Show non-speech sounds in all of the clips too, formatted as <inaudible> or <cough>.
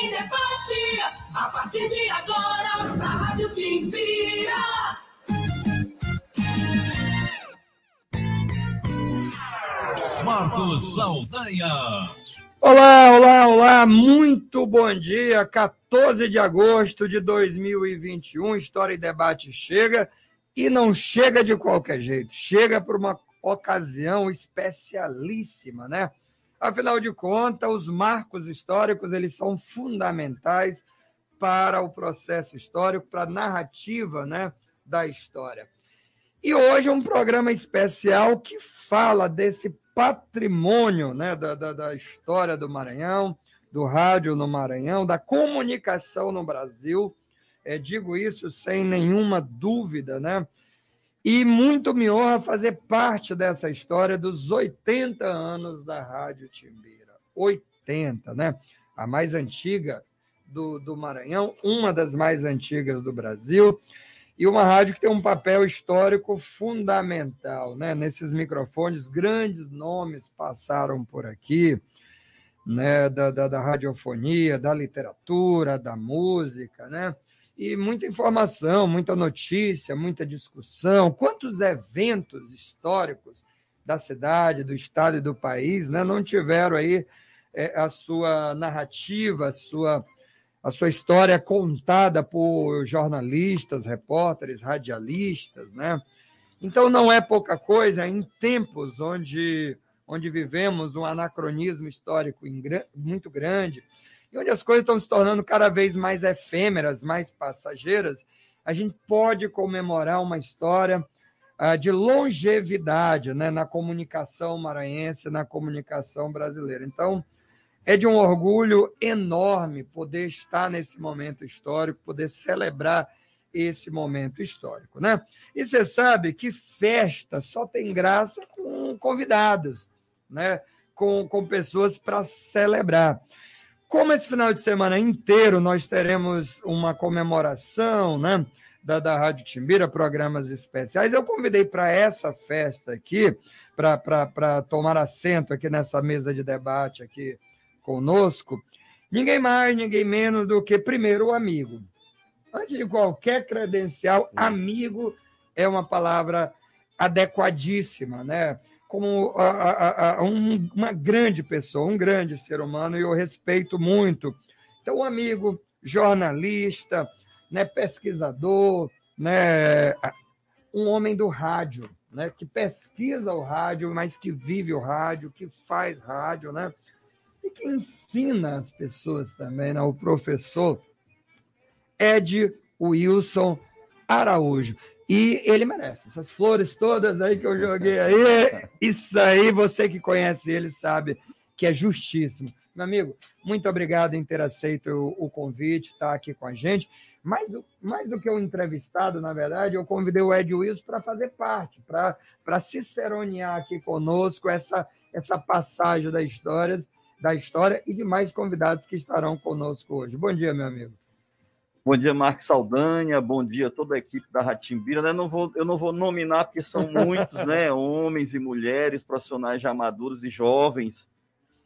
em debate. A partir de agora, na Rádio Timbira. Marcos Saldanha. Olá, olá, olá, muito bom dia. 14 de agosto de 2021, História e Debate chega e não chega de qualquer jeito, chega por uma ocasião especialíssima, né? Afinal de contas, os marcos históricos eles são fundamentais para o processo histórico, para a narrativa, né, da história. E hoje é um programa especial que fala desse patrimônio né, da, da, da história do Maranhão, do rádio no Maranhão, da comunicação no Brasil. É, digo isso sem nenhuma dúvida, né? E muito me honra fazer parte dessa história dos 80 anos da Rádio Timbira. 80, né? A mais antiga do, do Maranhão, uma das mais antigas do Brasil, e uma rádio que tem um papel histórico fundamental. Né? Nesses microfones, grandes nomes passaram por aqui, né? da, da, da radiofonia, da literatura, da música, né? E muita informação, muita notícia, muita discussão. Quantos eventos históricos da cidade, do estado e do país né, não tiveram aí é, a sua narrativa, a sua, a sua história contada por jornalistas, repórteres, radialistas, né? Então não é pouca coisa em tempos onde, onde vivemos um anacronismo histórico muito grande, e onde as coisas estão se tornando cada vez mais efêmeras, mais passageiras, a gente pode comemorar uma história uh, de longevidade né, na comunicação maranhense, na comunicação brasileira. Então, é de um orgulho enorme poder estar nesse momento histórico, poder celebrar esse momento histórico, né? E você sabe que festa só tem graça com convidados, né? Com, com pessoas para celebrar. Como esse final de semana inteiro nós teremos uma comemoração, né? Da, da Rádio Timbira, programas especiais. Eu convidei para essa festa aqui, para tomar assento aqui nessa mesa de debate aqui conosco, ninguém mais, ninguém menos do que, primeiro, o amigo. Antes de qualquer credencial, amigo é uma palavra adequadíssima, né? Como a, a, a, um, uma grande pessoa, um grande ser humano, e eu respeito muito. Então, um amigo, jornalista, né, pesquisador, né, um homem do rádio, né, que pesquisa o rádio, mas que vive o rádio, que faz rádio, né, e que ensina as pessoas também, né, o professor Ed Wilson Araújo. E ele merece. Essas flores todas aí que eu joguei aí, <laughs> isso aí, você que conhece ele sabe que é justíssimo. Meu amigo, muito obrigado em ter aceito o, o convite, estar tá aqui com a gente. Mais do, mais do que o entrevistado, na verdade, eu convidei o Ed Wilson para fazer parte, para ciceronear aqui conosco essa, essa passagem da história, da história e de mais convidados que estarão conosco hoje. Bom dia, meu amigo. Bom dia, Marcos Saldanha. Bom dia a toda a equipe da Ratimbira. Né? Não vou, eu não vou nominar, porque são <laughs> muitos, né? Homens e mulheres, profissionais já maduros e jovens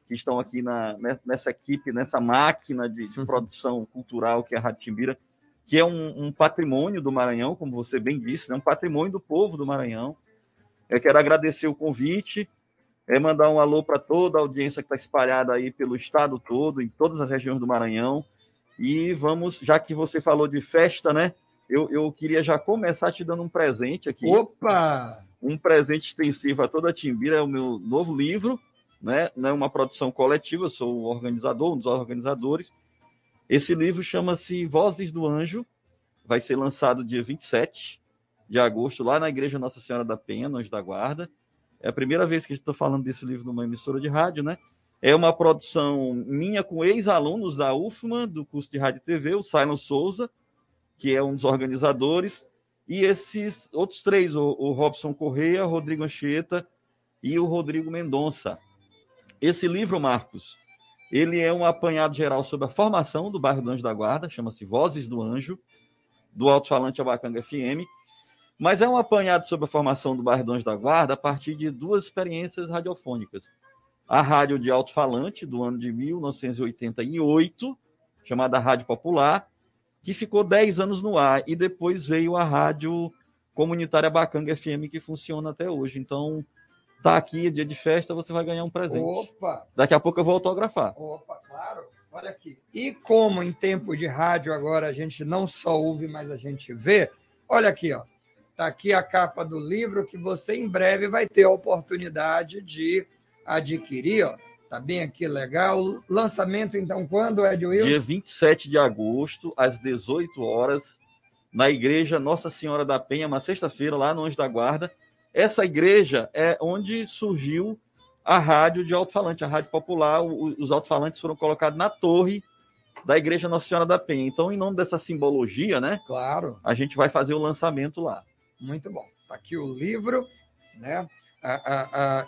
que estão aqui na, né, nessa equipe, nessa máquina de, de produção cultural que é a Ratimbira, que é um, um, patrimônio do Maranhão, como você bem disse, né? um patrimônio do povo do Maranhão. Eu quero agradecer o convite, é mandar um alô para toda a audiência que está espalhada aí pelo estado todo, em todas as regiões do Maranhão e vamos, já que você falou de festa, né? Eu, eu queria já começar te dando um presente aqui. Opa! Um presente extensivo a toda a Timbira, é o meu novo livro, né? Não é uma produção coletiva, eu sou o organizador, um dos organizadores. Esse livro chama-se Vozes do Anjo, vai ser lançado dia 27 de agosto, lá na Igreja Nossa Senhora da Penha, no Anjo da Guarda. É a primeira vez que estou falando desse livro numa emissora de rádio, né? É uma produção minha com ex-alunos da UFMA, do curso de Rádio e TV, o Simon Souza, que é um dos organizadores, e esses outros três, o, o Robson Correia, o Rodrigo Anchieta e o Rodrigo Mendonça. Esse livro, Marcos, ele é um apanhado geral sobre a formação do bairro do Anjo da Guarda, chama-se Vozes do Anjo, do Alto-Falante Abacanga FM, mas é um apanhado sobre a formação do bairro do Anjo da Guarda a partir de duas experiências radiofônicas a rádio de alto-falante do ano de 1988, chamada Rádio Popular, que ficou 10 anos no ar, e depois veio a Rádio Comunitária Bacanga FM, que funciona até hoje. Então, tá aqui, dia de festa, você vai ganhar um presente. Opa! Daqui a pouco eu vou autografar. Opa, claro. Olha aqui. E como em tempo de rádio agora a gente não só ouve, mas a gente vê, olha aqui, ó. Tá aqui a capa do livro que você em breve vai ter a oportunidade de adquirir, ó. Tá bem aqui, legal. Lançamento, então, quando, Ed Wilson? Dia 27 de agosto, às 18 horas, na igreja Nossa Senhora da Penha, uma sexta-feira, lá no Anjo da Guarda. Essa igreja é onde surgiu a rádio de alto-falante, a rádio popular. Os alto-falantes foram colocados na torre da igreja Nossa Senhora da Penha. Então, em nome dessa simbologia, né? Claro. A gente vai fazer o lançamento lá. Muito bom. Tá aqui o livro, né?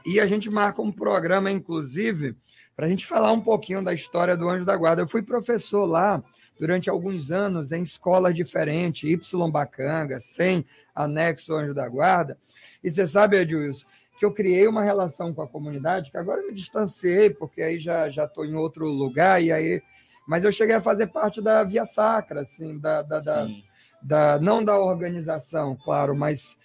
E a gente marca um programa, inclusive, para a gente falar um pouquinho da história do Anjo da Guarda. Eu fui professor lá durante alguns anos em escolas diferentes, Y Bacanga, sem anexo Anjo da Guarda. E você sabe, Edilson, que eu criei uma relação com a comunidade, que agora eu me distanciei, porque aí já estou em outro lugar, e aí. Mas eu cheguei a fazer parte da Via Sacra, assim, da, da, da, da não da organização, claro, mas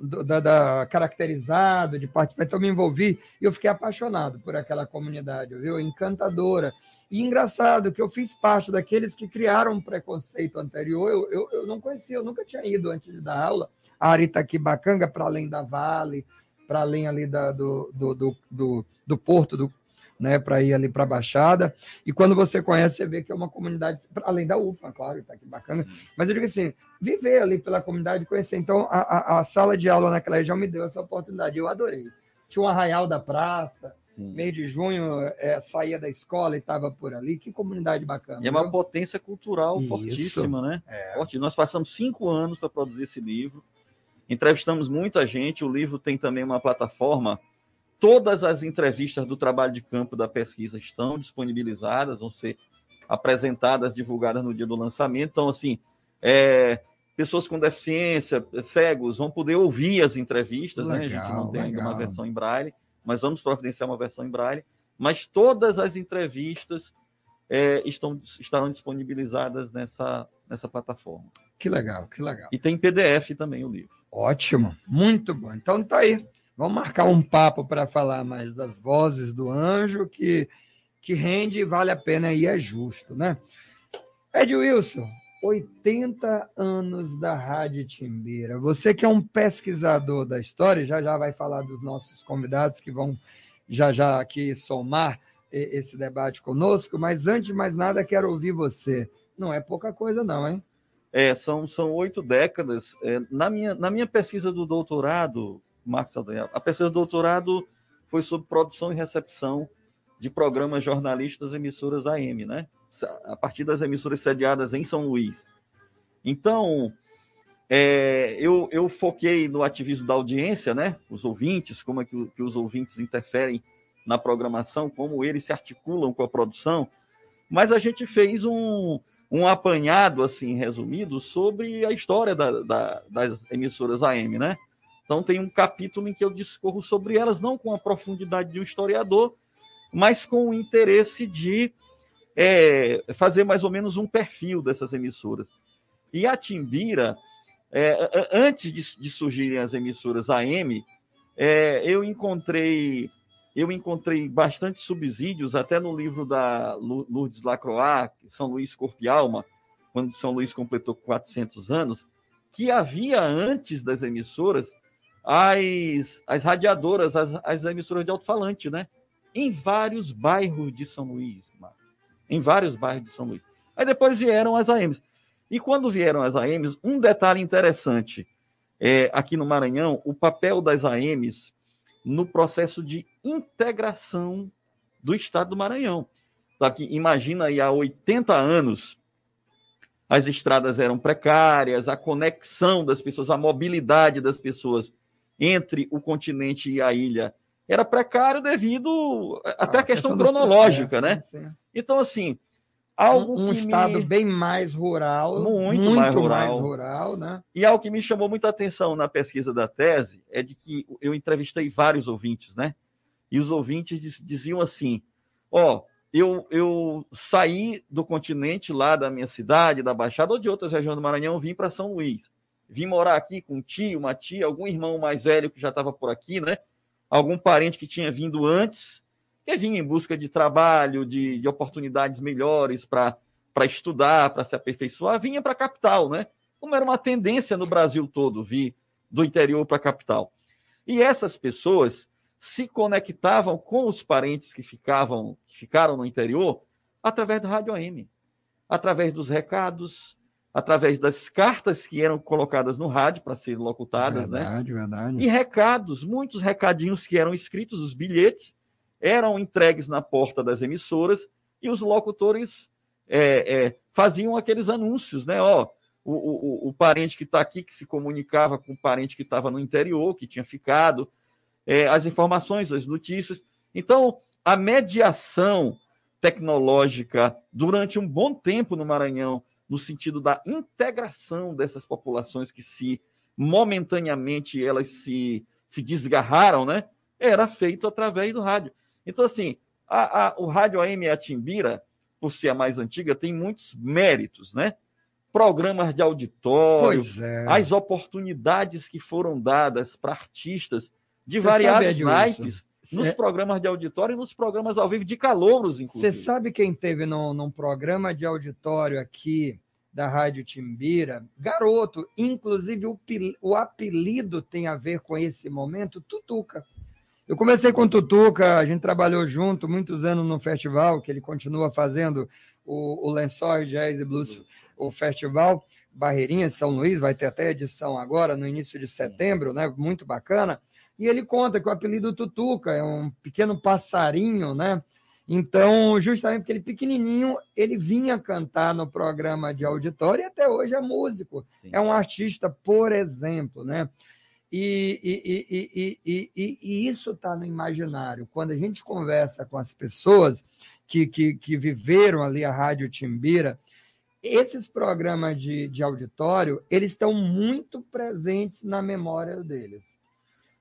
da, da, caracterizado, de participar. Então, me envolvi e eu fiquei apaixonado por aquela comunidade, viu? Encantadora. E engraçado que eu fiz parte daqueles que criaram um preconceito anterior. Eu, eu, eu não conhecia, eu nunca tinha ido antes de dar aula a Aritaquibacanga, para além da Vale, para além ali da, do, do, do, do, do porto do, né, para ir ali para a Baixada. E quando você conhece, você vê que é uma comunidade, além da UFA, claro, está aqui bacana. Mas eu digo assim, viver ali pela comunidade, conhecer. Então, a, a, a, sala de aula naquela região me deu essa oportunidade. Eu adorei. Tinha um arraial da praça. Sim. Meio de junho, é, saía da escola e estava por ali. Que comunidade bacana. E é uma potência cultural Isso. fortíssima, né? É. Forte. Nós passamos cinco anos para produzir esse livro. Entrevistamos muita gente. O livro tem também uma plataforma Todas as entrevistas do trabalho de campo da pesquisa estão disponibilizadas, vão ser apresentadas, divulgadas no dia do lançamento. Então, assim, é, pessoas com deficiência, cegos, vão poder ouvir as entrevistas. Legal, né? A gente não tem ainda uma versão em braille, mas vamos providenciar uma versão em braille. Mas todas as entrevistas é, estão, estarão disponibilizadas nessa, nessa plataforma. Que legal, que legal. E tem PDF também o livro. Ótimo, muito bom. Então tá aí. Vamos marcar um papo para falar mais das vozes do anjo, que, que rende e vale a pena e é justo, né? Ed Wilson, 80 anos da Rádio Timbira. Você que é um pesquisador da história, já já vai falar dos nossos convidados que vão já já aqui somar esse debate conosco, mas antes de mais nada, quero ouvir você. Não é pouca coisa, não, hein? É, são, são oito décadas. É, na, minha, na minha pesquisa do doutorado, Marcos Adriano. A pesquisa de doutorado foi sobre produção e recepção de programas jornalistas emissoras AM, né? A partir das emissoras sediadas em São Luís. Então, é, eu, eu, foquei no ativismo da audiência, né? Os ouvintes, como é que, que, os ouvintes interferem na programação, como eles se articulam com a produção. Mas a gente fez um, um apanhado, assim, resumido, sobre a história da, da, das emissoras AM, né? Então tem um capítulo em que eu discorro sobre elas, não com a profundidade de um historiador, mas com o interesse de é, fazer mais ou menos um perfil dessas emissoras. E a Timbira, é, antes de, de, surgirem as emissoras AM, é, eu encontrei eu encontrei bastante subsídios, até no livro da Lourdes Lacroix, São Luís Corpo e Alma, quando São Luís completou 400 anos, que havia antes das emissoras as, as radiadoras, as, as emissoras de alto-falante, né? Em vários bairros de São Luís, em vários bairros de São Luís. Aí depois vieram as AMs. E quando vieram as AMs, um detalhe interessante é, aqui no Maranhão, o papel das AMs no processo de integração do Estado do Maranhão. Aqui, imagina aí há 80 anos, as estradas eram precárias, a conexão das pessoas, a mobilidade das pessoas entre o continente e a ilha era precário devido até ah, a questão, questão cronológica, né? Sim, sim. Então, assim, algo um, um estado me... bem mais rural, muito, muito mais, rural. mais, rural. né? E algo que me chamou muita atenção na pesquisa da tese é de que eu entrevistei vários ouvintes, né? E os ouvintes diziam assim: ó, oh, eu, eu saí do continente lá da minha cidade, da Baixada ou de outras regiões do Maranhão, vim para São Luís. Vim morar aqui com um tio, uma tia, algum irmão mais velho que já estava por aqui, né? Algum parente que tinha vindo antes, que vinha em busca de trabalho, de, de oportunidades melhores para estudar, para se aperfeiçoar, vinha para a capital, né? Como era uma tendência no Brasil todo vir do interior para a capital. E essas pessoas se conectavam com os parentes que ficavam, que ficaram no interior através do rádio AM, através dos recados, através das cartas que eram colocadas no rádio para serem locutadas, né? verdade, né? Verdade. E recados, muitos recadinhos que eram escritos, os bilhetes eram entregues na porta das emissoras e os locutores é, é, faziam aqueles anúncios, né? Ó, o, o, o parente que está aqui que se comunicava com o parente que estava no interior, que tinha ficado, é, as informações, as notícias. Então, a mediação tecnológica durante um bom tempo no Maranhão, no sentido da integração dessas populações que se momentaneamente elas se, se desgarraram, né? Era feito através do rádio. Então, assim, a, a, o rádio AM Atimbira, por ser a mais antiga, tem muitos méritos, né? Programas de auditório, é. as oportunidades que foram dadas para artistas de Você variados naipes nos é... programas de auditório e nos programas ao vivo de calouros, inclusive. Você sabe quem teve no, num programa de auditório aqui da Rádio Timbira? Garoto. Inclusive, o, o apelido tem a ver com esse momento, Tutuca. Eu comecei com o Tutuca, a gente trabalhou junto muitos anos no festival, que ele continua fazendo o, o Lençóis Jazz e Blues, o festival Barreirinha São Luís, vai ter até edição agora, no início de setembro, né? Muito bacana. E ele conta que o apelido Tutuca é um pequeno passarinho, né? Então, justamente porque ele pequenininho, ele vinha cantar no programa de auditório e até hoje é músico. Sim. É um artista, por exemplo, né? E, e, e, e, e isso está no imaginário. Quando a gente conversa com as pessoas que, que, que viveram ali a Rádio Timbira, esses programas de, de auditório, eles estão muito presentes na memória deles.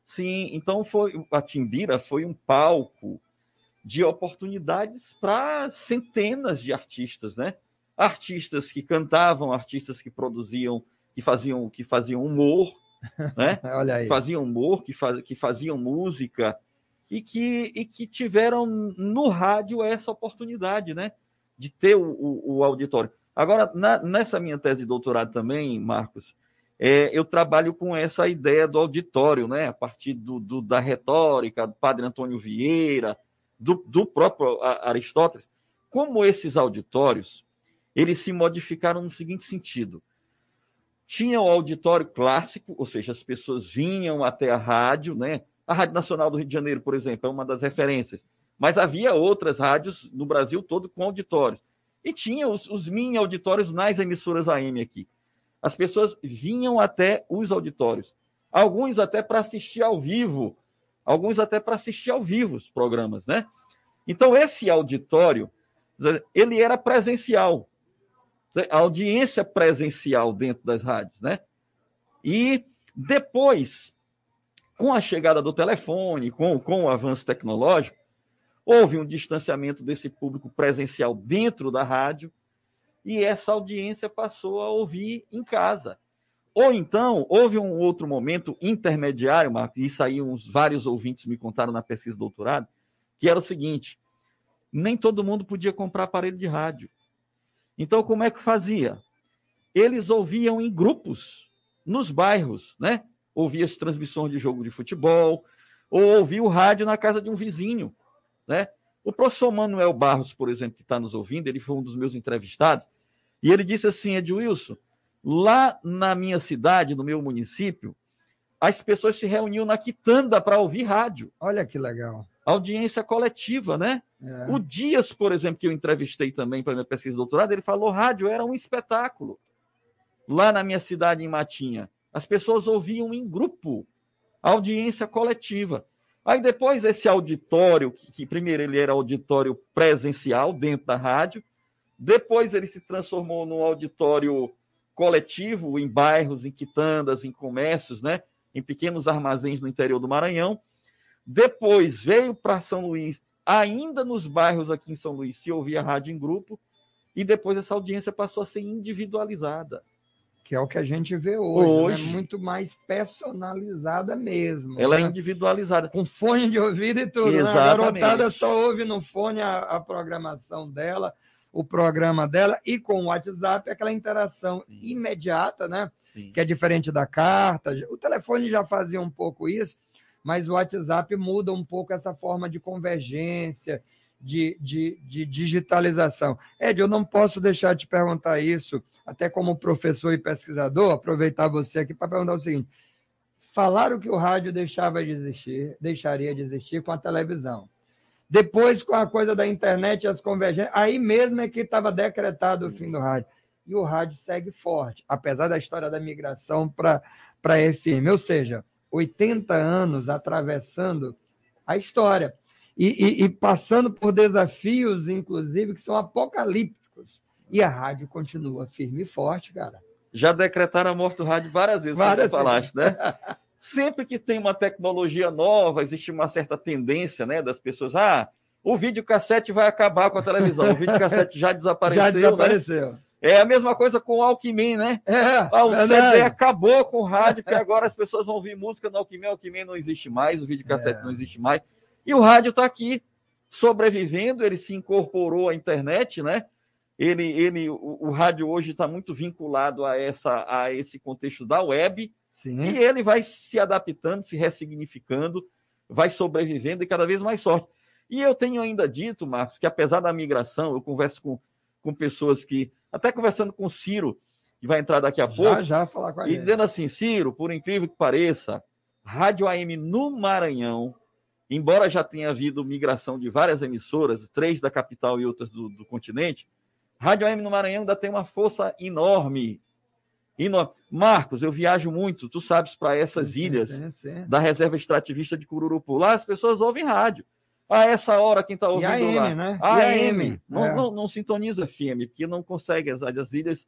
Sim, então foi a Timbira foi um palco de oportunidades para centenas de artistas, né? Artistas que cantavam, artistas que produziam, que faziam, que faziam humor, <laughs> né? Olha aí. Faziam humor, que, faz, que faziam música e que, e que tiveram no rádio essa oportunidade, né? De ter o, o, o auditório. Agora, na, nessa minha tese de doutorado também, Marcos, é, eu trabalho com essa ideia do auditório, né? A partir do, do da retórica, do padre Antônio Vieira, do, do próprio Aristóteles. Como esses auditórios, eles se modificaram no seguinte sentido. Tinha o auditório clássico, ou seja, as pessoas vinham até a rádio, né? A Rádio Nacional do Rio de Janeiro, por exemplo, é uma das referências. Mas havia outras rádios no Brasil todo com auditórios. E tinha os, os mini auditórios nas emissoras AM aqui as pessoas vinham até os auditórios. Alguns até para assistir ao vivo, alguns até para assistir ao vivo os programas, né? Então, esse auditório, ele era presencial. A audiência presencial dentro das rádios, né? E depois, com a chegada do telefone, com, com o avanço tecnológico, houve um distanciamento desse público presencial dentro da rádio, e essa audiência passou a ouvir em casa. Ou então, houve um outro momento intermediário, Marcos, isso aí uns vários ouvintes me contaram na pesquisa de doutorado, que era o seguinte: nem todo mundo podia comprar aparelho de rádio. Então, como é que fazia? Eles ouviam em grupos, nos bairros, né? Ouvia as transmissões de jogo de futebol, ou ouvia o rádio na casa de um vizinho, né? O professor Manuel Barros, por exemplo, que está nos ouvindo, ele foi um dos meus entrevistados, e ele disse assim, Edwilson, lá na minha cidade, no meu município, as pessoas se reuniam na quitanda para ouvir rádio. Olha que legal. Audiência coletiva, né? É. O Dias, por exemplo, que eu entrevistei também para minha pesquisa de doutorado, ele falou rádio era um espetáculo. Lá na minha cidade, em Matinha, as pessoas ouviam em grupo, audiência coletiva. Aí depois esse auditório, que, que primeiro ele era auditório presencial dentro da rádio, depois ele se transformou num auditório coletivo em bairros, em quitandas, em comércios, né? em pequenos armazéns no interior do Maranhão. Depois veio para São Luís ainda nos bairros aqui em São Luís se ouvia rádio em grupo, e depois essa audiência passou a ser individualizada. Que é o que a gente vê hoje, Hoje. Né? muito mais personalizada mesmo. Ela é né? individualizada. Com fone de ouvido e tudo. Né? A Exatamente. garotada só ouve no fone a, a programação dela, o programa dela, e com o WhatsApp aquela interação Sim. imediata, né? Sim. que é diferente da carta. O telefone já fazia um pouco isso, mas o WhatsApp muda um pouco essa forma de convergência, de, de, de digitalização. Ed, eu não posso deixar de te perguntar isso, até como professor e pesquisador, aproveitar você aqui para perguntar o seguinte: falaram que o rádio deixava de existir, deixaria de existir com a televisão. Depois, com a coisa da internet e as convergências, aí mesmo é que estava decretado o fim do rádio. E o rádio segue forte, apesar da história da migração para a FM. Ou seja, 80 anos atravessando a história e, e- e passando por desafios, inclusive, que são apocalípticos. E a rádio continua firme e forte, cara. Já decretaram a morte do rádio várias vezes, Várias como falaste, né? <laughs> Sempre que tem uma tecnologia nova, existe uma certa tendência, né, das pessoas, ah, o videocassete vai acabar com a televisão, o videocassete já <laughs> desapareceu, Já né? desapareceu. É a mesma coisa com o Alckmin, né? É, Ah, o verdade. CD acabou com o rádio, porque <laughs> agora as pessoas vão ouvir música no Alckmin, o Alckmin não existe mais, o videocassete É. não existe mais. E o rádio está aqui, sobrevivendo, ele se incorporou à internet, né? Ele, ele, o, o rádio hoje está muito vinculado a, essa, a esse contexto da web, Sim. e ele vai se adaptando, se ressignificando, vai sobrevivendo e cada vez mais sorte. E eu tenho ainda dito, Marcos, que apesar da migração, eu converso com, com pessoas que, até conversando com o Ciro, que vai entrar daqui a pouco, Já, já falar com a e gente. dizendo assim, Ciro, por incrível que pareça, Rádio AM no Maranhão, embora já tenha havido migração de várias emissoras, três da capital e outras do, do continente, Rádio AM no Maranhão ainda tem uma força enorme. Marcos, eu viajo muito, tu sabes, para essas Sim, ilhas sim, sim. da reserva extrativista de Cururupu. Lá as pessoas ouvem rádio. A essa hora, quem está ouvindo AM, lá? né? AM. AM, Não, é. não, não sintoniza FM, porque não consegue. As, as ilhas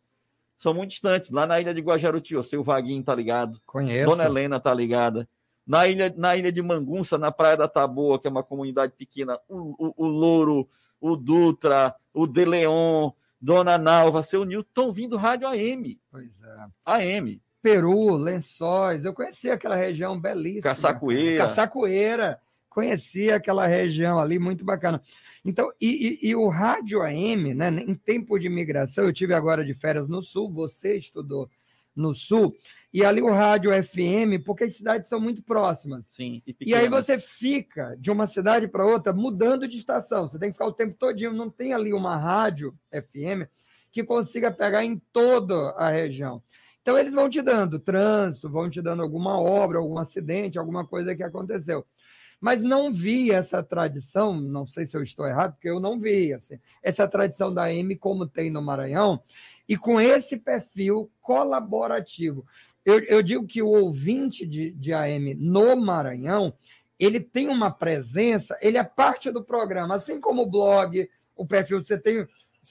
são muito distantes. Lá na ilha de Guajaruti, o seu Vaguinho tá ligado. Conheço. Dona Helena tá ligada. Na ilha, na ilha de Mangunça, na Praia da Taboa, que é uma comunidade pequena, o, o, o Louro, o Dutra, o De Leon, Dona Nalva, seu Nil, estão vindo rádio AM. Pois é. AM. Peru, Lençóis, eu conheci aquela região belíssima. Caçacoeira. Caçacoeira. Conheci aquela região ali, muito bacana. Então, e, e- e o rádio AM, né, em tempo de migração, eu tive agora de férias no Sul, você estudou no Sul, e ali o rádio FM, porque as cidades são muito próximas. Sim. E, E aí você fica de uma cidade para outra mudando de estação. Você tem que ficar o tempo todinho. Não tem ali uma rádio FM que consiga pegar em toda a região. Então eles vão te dando trânsito, vão te dando alguma obra, algum acidente, alguma coisa que aconteceu. Mas não vi essa tradição, não sei se eu estou errado, porque eu não vi assim, essa tradição da AM como tem no Maranhão, e com esse perfil colaborativo. Eu, eu digo que o ouvinte de, de AM no Maranhão, ele tem uma presença, ele é parte do programa, assim como o blog, o perfil, você tem,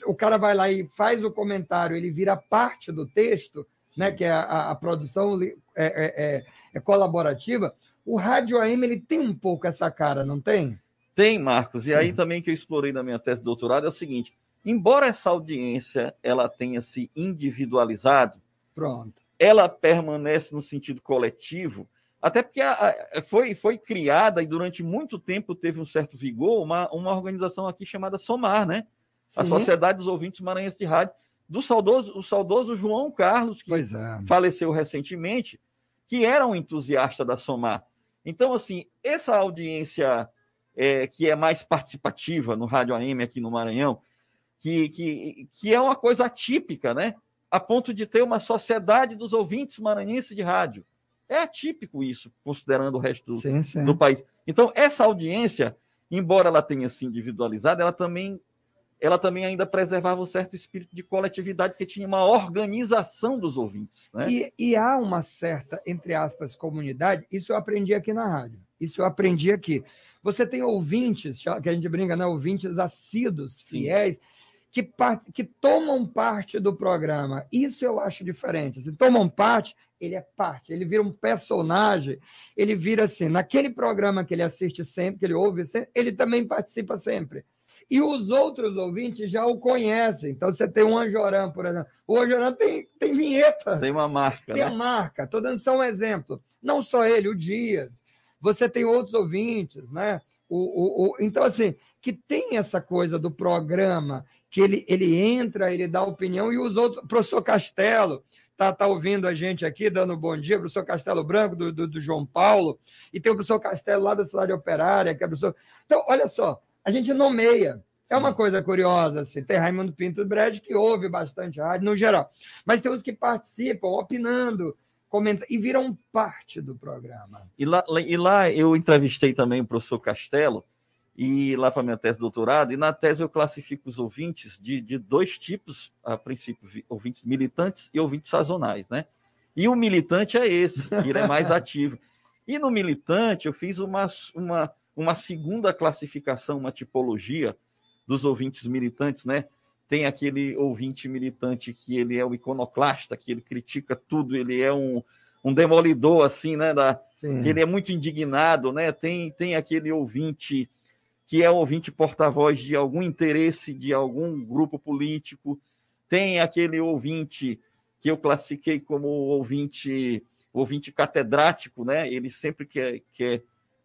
o cara vai lá e faz o comentário, ele vira parte do texto, né, que é a, a produção é, é- é- é colaborativa. O rádio AM ele tem um pouco essa cara, não tem? Tem, Marcos. E aí também que eu explorei na minha tese de doutorado é o seguinte: embora essa audiência ela tenha se individualizado, Pronto. ela permanece no sentido coletivo, até porque a- a- foi, foi criada e durante muito tempo teve um certo vigor uma, uma organização aqui chamada SOMAR, né? A Sim. Sociedade dos Ouvintes Maranhenses de Rádio, do saudoso, o saudoso João Carlos, que é. faleceu recentemente, que era um entusiasta da Somar. Então, assim, essa audiência é, que é mais participativa no Rádio AM aqui no Maranhão, que, que, que é uma coisa atípica, né? A ponto de ter uma sociedade dos ouvintes maranhenses de rádio. É atípico isso, considerando o resto do, Sim, sim. do país. Então, essa audiência, embora ela tenha se individualizado, ela também, ela também ainda preservava um certo espírito de coletividade, porque tinha uma organização dos ouvintes. Né? E, e há uma certa, entre aspas, comunidade, isso eu aprendi aqui na rádio. Isso eu aprendi aqui. Você tem ouvintes, que a gente brinca, né? Ouvintes assíduos, Sim. fiéis, que, que tomam parte do programa. Isso eu acho diferente. Se tomam parte, ele é parte, ele vira um personagem, ele vira assim, naquele programa que ele assiste sempre, que ele ouve sempre, ele também participa sempre. E os outros ouvintes já o conhecem. Então você tem um Anjorã, por exemplo. O Anjorã tem, tem vinheta. Tem uma marca. Tem né? a marca. Estou dando só um exemplo. Não só ele, o Dias. Você tem outros ouvintes, né? O, o, o, então, assim, que tem essa coisa do programa, que ele, ele entra, ele dá opinião, e os outros, o professor Castelo, tá, tá ouvindo a gente aqui, dando bom dia, o professor Castelo Branco, do, do, do, João Paulo, e tem o professor Castelo lá da cidade operária, que é professor. Então, olha só, a gente nomeia. É uma coisa curiosa, assim. Tem Raimundo Pinto Brecht, que ouve bastante rádio, no geral. Mas tem os que participam, opinando, comenta e viram parte do programa. E lá, e lá eu entrevistei também o professor Castelo, e lá para minha tese de doutorado, e na tese eu classifico os ouvintes de, de dois tipos, a princípio, ouvintes militantes e ouvintes sazonais, né? E o militante é esse, que ele é mais <laughs> ativo. E no militante eu fiz uma, uma, uma segunda classificação, uma tipologia dos ouvintes militantes, né? Tem aquele ouvinte militante que ele é o iconoclasta, que ele critica tudo, ele é um, um demolidor, assim, né? Da, ele é muito indignado, né? Tem, tem aquele ouvinte que é ouvinte porta-voz de algum interesse de algum grupo político, tem aquele ouvinte que eu classifiquei como ouvinte ouvinte catedrático, né? Ele sempre quer, quer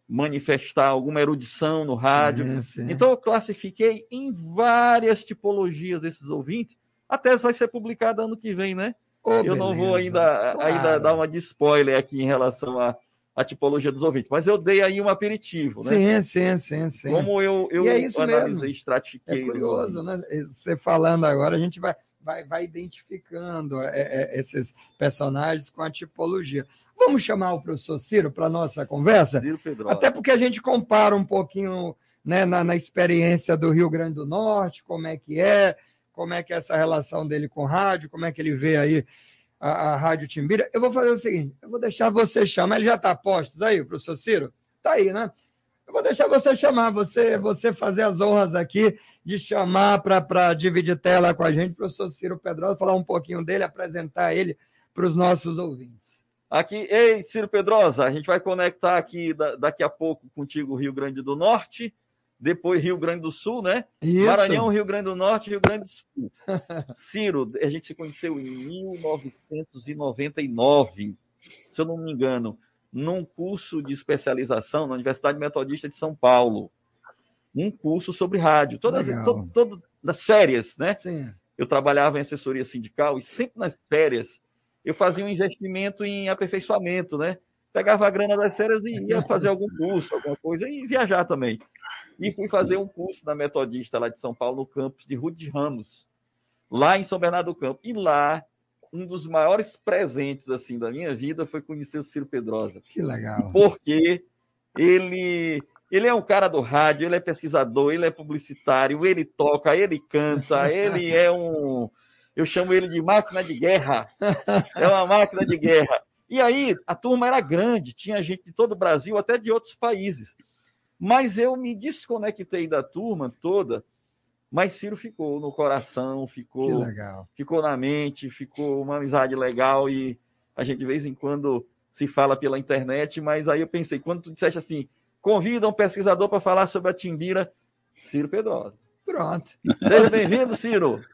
manifestar alguma erudição no rádio. Sim, sim. Então eu classifiquei em várias tipologias esses ouvintes. A tese vai ser publicada ano que vem, né? Oh, eu beleza. não vou ainda, claro. ainda dar uma de spoiler aqui em relação a, a tipologia dos ouvintes, mas eu dei aí um aperitivo, né? Sim, sim, sim, sim. Como eu, eu é analisei, estratifiquei. É curioso, né? Você falando agora, a gente vai, vai, vai identificando é, é, esses personagens com a tipologia. Vamos chamar o professor Ciro para a nossa conversa? Ciro Pedro. Até porque a gente compara um pouquinho né, na, na experiência do Rio Grande do Norte, como é que é, como é que é essa relação dele com rádio, como é que ele vê aí a, a Rádio Timbira. Eu vou fazer o seguinte: eu vou deixar você chamar. Ele já está postos aí, professor Ciro? Está aí, né? Vou deixar você chamar, você, você fazer as honras aqui de chamar para dividir tela com a gente, o professor Ciro Pedrosa, falar um pouquinho dele, apresentar ele para os nossos ouvintes. Aqui, ei, Ciro Pedrosa, a gente vai conectar aqui daqui a pouco contigo Rio Grande do Norte depois Rio Grande do Sul, né? Isso. Maranhão, Rio Grande do Norte, Rio Grande do Sul. <laughs> Ciro, a gente se conheceu em 1999, se eu não me engano, num curso de especialização na Universidade Metodista de São Paulo. Um curso sobre rádio, todas, todo, todo, nas férias, né? Sim. Eu trabalhava em assessoria sindical e sempre nas férias eu fazia um investimento em aperfeiçoamento, né? Pegava a grana das férias e ia fazer algum curso, alguma coisa, e viajar também e fui fazer um curso na Metodista lá de São Paulo, no campus de Rude Ramos, lá em São Bernardo do Campo. E lá, um dos maiores presentes assim da minha vida foi conhecer o Ciro Pedrosa. Que legal. Porque ele ele é um cara do rádio, ele é pesquisador, ele é publicitário, ele toca, ele canta, ele <laughs> é um eu chamo ele de máquina de guerra. É uma máquina de guerra. E aí, a turma era grande, tinha gente de todo o Brasil, até de outros países. Mas eu me desconectei da turma toda, mas Ciro ficou no coração, ficou, ficou na mente, ficou uma amizade legal e a gente de vez em quando se fala pela internet, mas aí eu pensei, quando tu disseste assim, convida um pesquisador para falar sobre a Timbira, Ciro Pedrosa. Pronto. Seja bem-vindo, Ciro.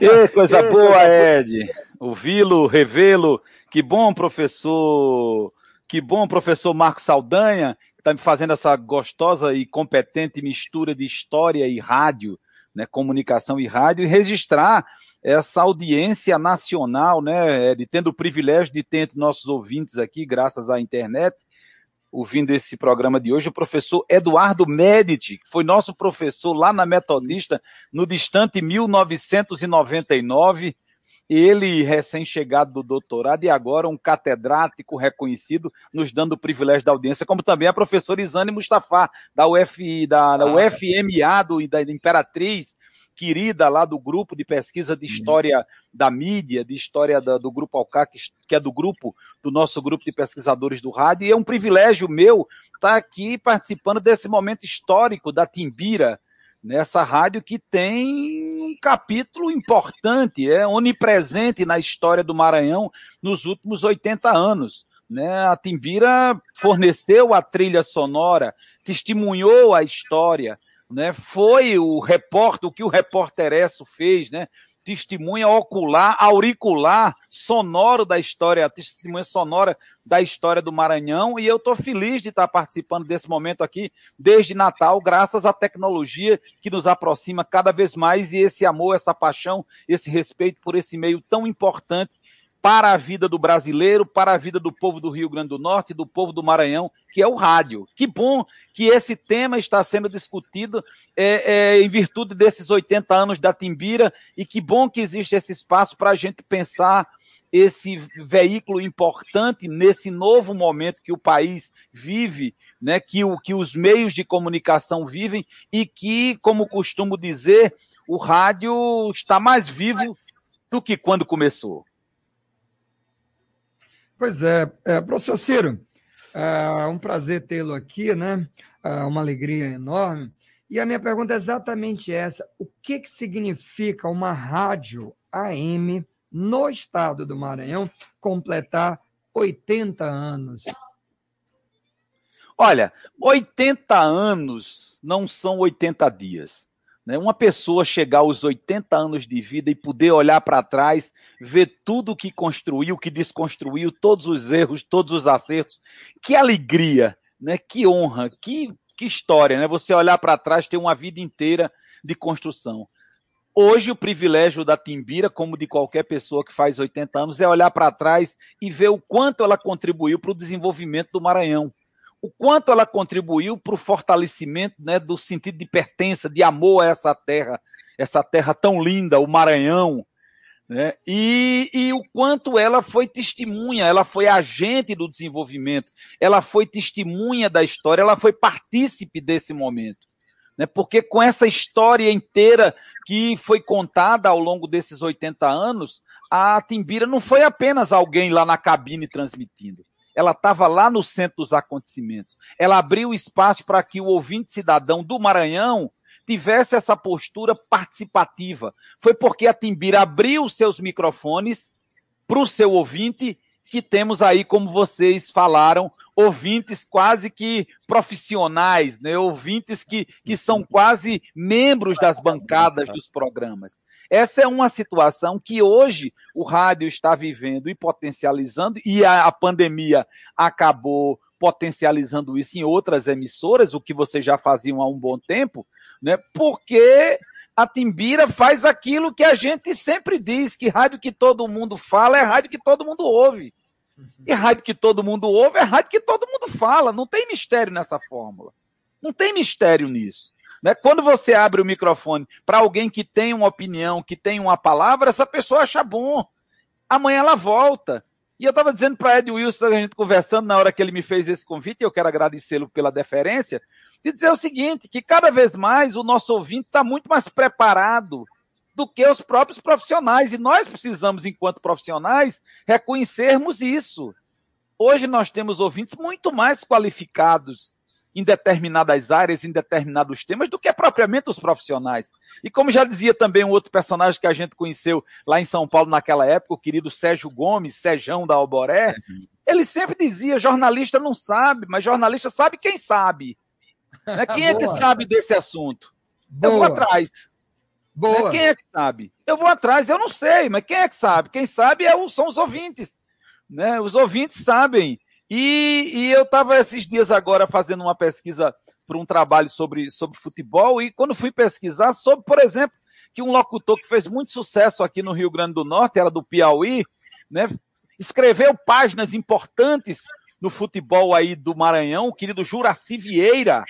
E <laughs> coisa boa, Ed. Ouvi-lo, revê-lo. Que bom, professor. Que bom, professor Marco Saldanha está me fazendo essa gostosa e competente mistura de história e rádio, né, comunicação e rádio, e registrar essa audiência nacional, né, de tendo o privilégio de ter entre nossos ouvintes aqui, graças à internet, ouvindo esse programa de hoje, o professor Eduardo Medici, que foi nosso professor lá na Metodista, no distante 1999, ele, recém-chegado do doutorado, e agora um catedrático reconhecido, nos dando o privilégio da audiência, como também a professora Isane Mustafa, da, UF, da, da ah, UFMA do, da Imperatriz, querida lá do grupo de pesquisa de história uhum. da mídia, de história da, do grupo Alcac, que é do grupo, do nosso grupo de pesquisadores do rádio, e é um privilégio meu estar aqui participando desse momento histórico da Timbira, nessa rádio que tem capítulo importante, é onipresente na história do Maranhão nos últimos 80 anos. Né? A Timbira forneceu a trilha sonora, testemunhou a história, né? foi o repórter, o que o repórter Esso fez, né? Testemunha ocular, auricular, sonoro da história, testemunha sonora da história do Maranhão, e eu estou feliz de estar participando desse momento aqui desde Natal, graças à tecnologia que nos aproxima cada vez mais, e esse amor, essa paixão, esse respeito por esse meio tão importante para a vida do brasileiro, para a vida do povo do Rio Grande do Norte, do povo do Maranhão, que é o rádio. Que bom que esse tema está sendo discutido é, é, em virtude desses 80 anos da Timbira, e que bom que existe esse espaço para a gente pensar esse veículo importante nesse novo momento que o país vive, né, que, o, que os meios de comunicação vivem e que, como costumo dizer, o rádio está mais vivo do que quando começou. Pois é, é professor Ciro, é um prazer tê-lo aqui, né? É uma alegria enorme. E a minha pergunta é exatamente essa: o que, que significa uma rádio AM no estado do Maranhão completar 80 anos? Olha, 80 anos não são 80 dias. Né? Uma pessoa chegar aos 80 anos de vida e poder olhar para trás, ver tudo o que construiu, que desconstruiu, todos os erros, todos os acertos. Que alegria, né? que honra, que, que história, né? Você olhar para trás, ter uma vida inteira de construção. Hoje, o privilégio da Timbira, como de qualquer pessoa que faz 80 anos, é olhar para trás e ver o quanto ela contribuiu para o desenvolvimento do Maranhão o quanto ela contribuiu para o fortalecimento né, do sentido de pertença, de amor a essa terra, essa terra tão linda, o Maranhão, né? E, e, o quanto ela foi testemunha, ela foi agente do desenvolvimento, ela foi testemunha da história, ela foi partícipe desse momento. Né? Porque com essa história inteira que foi contada ao longo desses 80 anos, a Timbira não foi apenas alguém lá na cabine transmitindo ela estava lá no centro dos acontecimentos. Ela abriu espaço para que o ouvinte cidadão do Maranhão tivesse essa postura participativa. Foi porque a Timbira abriu seus microfones para o seu ouvinte que temos aí, como vocês falaram, ouvintes quase que profissionais, né? ouvintes que, que são quase membros das bancadas dos programas. Essa é uma situação que hoje o rádio está vivendo e potencializando, e a, a pandemia acabou potencializando isso em outras emissoras, o que vocês já faziam há um bom tempo, né? porque a Timbira faz aquilo que a gente sempre diz, que rádio que todo mundo fala é rádio que todo mundo ouve. E rádio que todo mundo ouve é rádio que todo mundo fala. Não tem mistério nessa fórmula. Não tem mistério nisso. Né? Quando você abre o microfone para alguém que tem uma opinião, que tem uma palavra, essa pessoa acha bom. Amanhã ela volta. E eu estava dizendo para Ed Wilson, a gente conversando na hora que ele me fez esse convite, e eu quero agradecê-lo pela deferência, de dizer o seguinte, que cada vez mais o nosso ouvinte está muito mais preparado do que os próprios profissionais. E nós precisamos, enquanto profissionais, reconhecermos isso. Hoje nós temos ouvintes muito mais qualificados em determinadas áreas, em determinados temas, do que propriamente os profissionais. E como já dizia também um outro personagem que a gente conheceu lá em São Paulo naquela época, o querido Sérgio Gomes, Sejão da Alboré, uhum. ele sempre dizia: jornalista não sabe, mas jornalista sabe quem sabe. <laughs> Né? Quem é que sabe desse assunto? Boa. Eu vou atrás. Boa. Né? Quem é que sabe? Eu vou atrás, eu não sei, mas quem é que sabe? Quem sabe é são os ouvintes. Né? Os ouvintes sabem. E, e eu estava esses dias agora fazendo uma pesquisa para um trabalho sobre, sobre futebol, e quando fui pesquisar sobre, por exemplo, que um locutor que fez muito sucesso aqui no Rio Grande do Norte, era do Piauí, né? escreveu páginas importantes no futebol aí do Maranhão, o querido Juraci Vieira.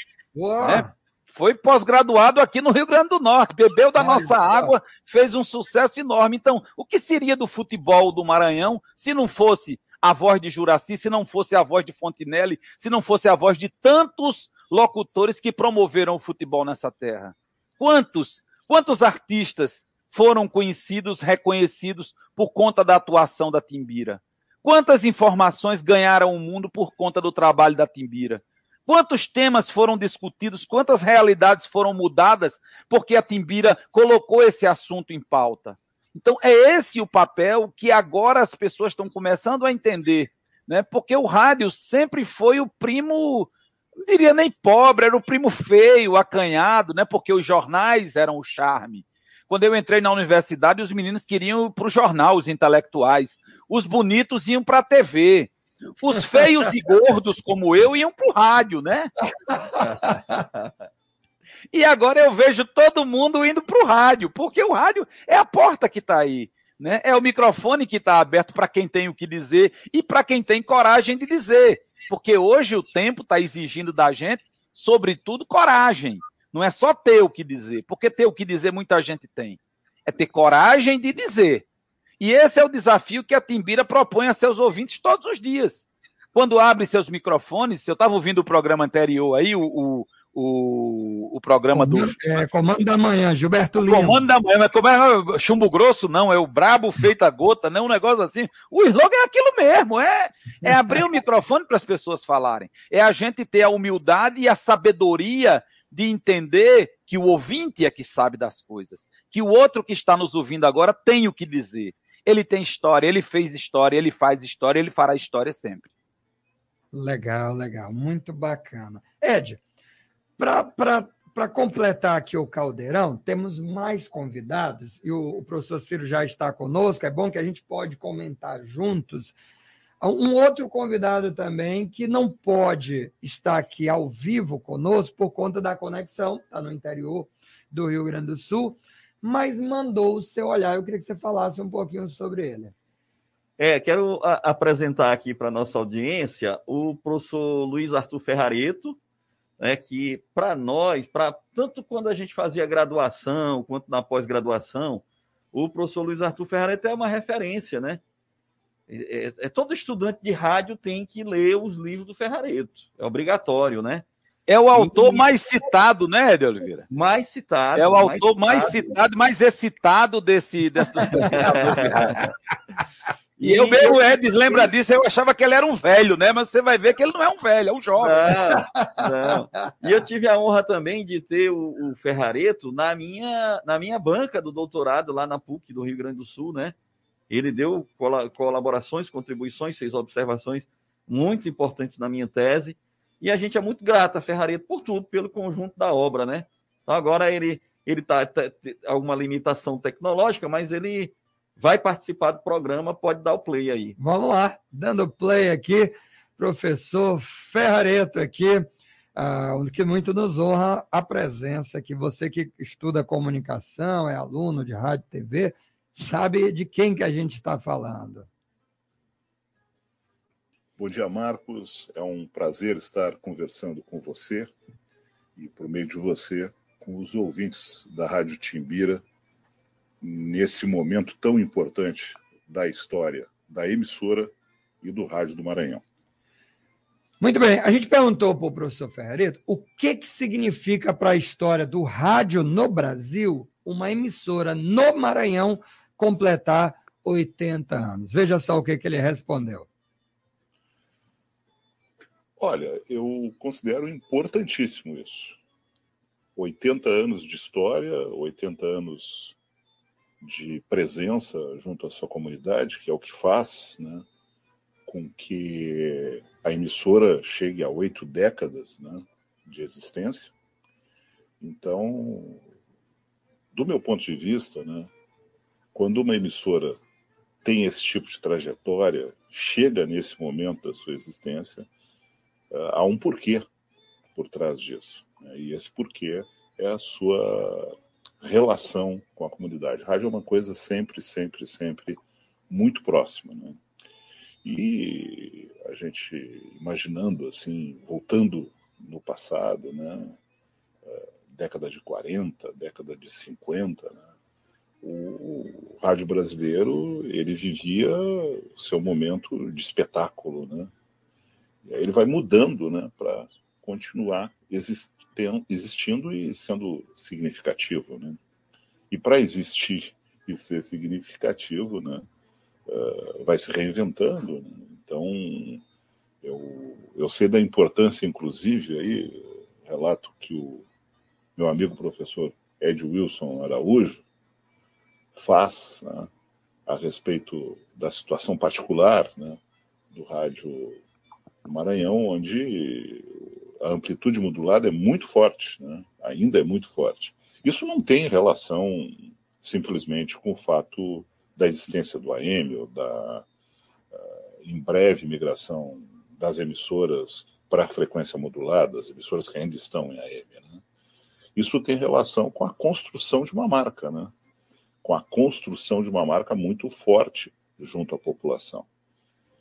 Né? Foi pós-graduado aqui no Rio Grande do Norte, bebeu da nossa água, fez um sucesso enorme. Então, o que seria do futebol do Maranhão se não fosse a voz de Juraci, se não fosse a voz de Fontinelli, se não fosse a voz de tantos locutores que promoveram o futebol nessa terra? Quantos, quantos artistas foram conhecidos, reconhecidos por conta da atuação da Timbira? Quantas informações ganharam o mundo por conta do trabalho da Timbira? Quantos temas foram discutidos, quantas realidades foram mudadas porque a Timbira colocou esse assunto em pauta. Então, é esse o papel que agora as pessoas estão começando a entender, né? Porque o rádio sempre foi o primo, não diria nem pobre, era o primo feio, acanhado, né? Porque os jornais eram o charme. Quando eu entrei na universidade, os meninos queriam ir para o jornal, os intelectuais. Os bonitos iam para a TV. Os feios e gordos como eu iam pro rádio, né? E agora eu vejo todo mundo indo pro rádio, porque o rádio é a porta que está aí. Né? É o microfone que está aberto para quem tem o que dizer e para quem tem coragem de dizer. Porque hoje o tempo está exigindo da gente, sobretudo, coragem. Não é só ter o que dizer, porque ter o que dizer muita gente tem. É ter coragem de dizer. E esse é o desafio que a Timbira propõe a seus ouvintes todos os dias. Quando abre seus microfones, eu estava ouvindo o programa anterior aí, o, o, o, o programa comando, do. É, comando da Manhã, Gilberto Lima. Comando da Manhã, mas como é chumbo grosso? Não, é o brabo feito a gota, não um negócio assim. O slogan é aquilo mesmo, é, é abrir o microfone para as pessoas falarem. É a gente ter a humildade e a sabedoria de entender que o ouvinte é que sabe das coisas, que o outro que está nos ouvindo agora tem o que dizer. Ele tem história, ele fez história, ele faz história, ele fará história sempre. Legal, legal, muito bacana. Ed, para completar aqui o caldeirão, temos mais convidados, e o, o, professor Ciro já está conosco, é bom que a gente pode comentar juntos. Um outro convidado também que não pode estar aqui ao vivo conosco por conta da conexão, está no interior do Rio Grande do Sul, mas mandou o seu olhar. Eu queria que você falasse um pouquinho sobre ele. É, quero a, apresentar aqui para nossa audiência o professor Luiz Arthur Ferrareto, né, que para nós, para tanto quando a gente fazia graduação quanto na pós-graduação, o professor Luiz Arthur Ferrareto é uma referência, né? É, é, é, todo estudante de rádio tem que ler os livros do Ferrareto, é obrigatório, né? É o autor mais citado, né, de Oliveira? Mais citado. É o autor mais citado, mais excitado desse. desse... <laughs> E, eu mesmo, Edis, lembra disso, eu achava que ele era um velho, né? Mas você vai ver que ele não é um velho, é um jovem. Não, não. E eu tive a honra também de ter o, o, Ferrareto na minha, na minha banca do doutorado lá na PUC do Rio Grande do Sul, né? Ele deu colaborações, contribuições, fez observações muito importantes na minha tese. E a gente é muito grato a Ferrareto por tudo, pelo conjunto da obra, né? Então agora ele ele tá, tá, alguma limitação tecnológica, mas ele vai participar do programa, pode dar o play aí. Vamos lá, dando play aqui, professor Ferrareto aqui, uh, que muito nos honra a presença que você que estuda comunicação, é aluno de rádio e TV, sabe de quem que a gente está falando. Bom dia, Marcos. É um prazer estar conversando com você e, por meio de você, com os ouvintes da Rádio Timbira, nesse momento tão importante da história da emissora e do Rádio do Maranhão. Muito bem, a gente perguntou para o professor Ferreira o que, que significa para a história do rádio no Brasil uma emissora no Maranhão completar 80 anos. Veja só o que, que ele respondeu. Olha, eu considero importantíssimo isso. 80 anos de história, 80 anos de presença junto à sua comunidade, que é o que faz né, com que a emissora chegue a oito décadas né, de existência. Então, do meu ponto de vista, né, quando uma emissora tem esse tipo de trajetória, chega nesse momento da sua existência, há um porquê por trás disso. Né, e esse porquê é a sua relação com a comunidade. Rádio é uma coisa sempre, sempre, sempre muito próxima, né? E a gente imaginando assim, voltando no passado, né? É, década de 40, década de 50, né? o, rádio brasileiro ele vivia o seu momento de espetáculo, né? Ele vai mudando, né, para continuar existindo, existindo e sendo significativo, né? E para existir e ser significativo, né, uh, vai se reinventando. Né? Então, Eu, eu sei da importância, inclusive, aí, relato que o meu amigo professor Ed Wilson Araújo faz né, a respeito da situação particular né, do rádio Maranhão, onde a amplitude modulada é muito forte, né, ainda é muito forte. Isso não tem relação simplesmente com o fato da existência do AM ou da uh, em breve migração das emissoras para a frequência modulada, as emissoras que ainda estão em AM. Né? Isso tem relação com a construção de uma marca, né? com a construção de uma marca muito forte junto à população.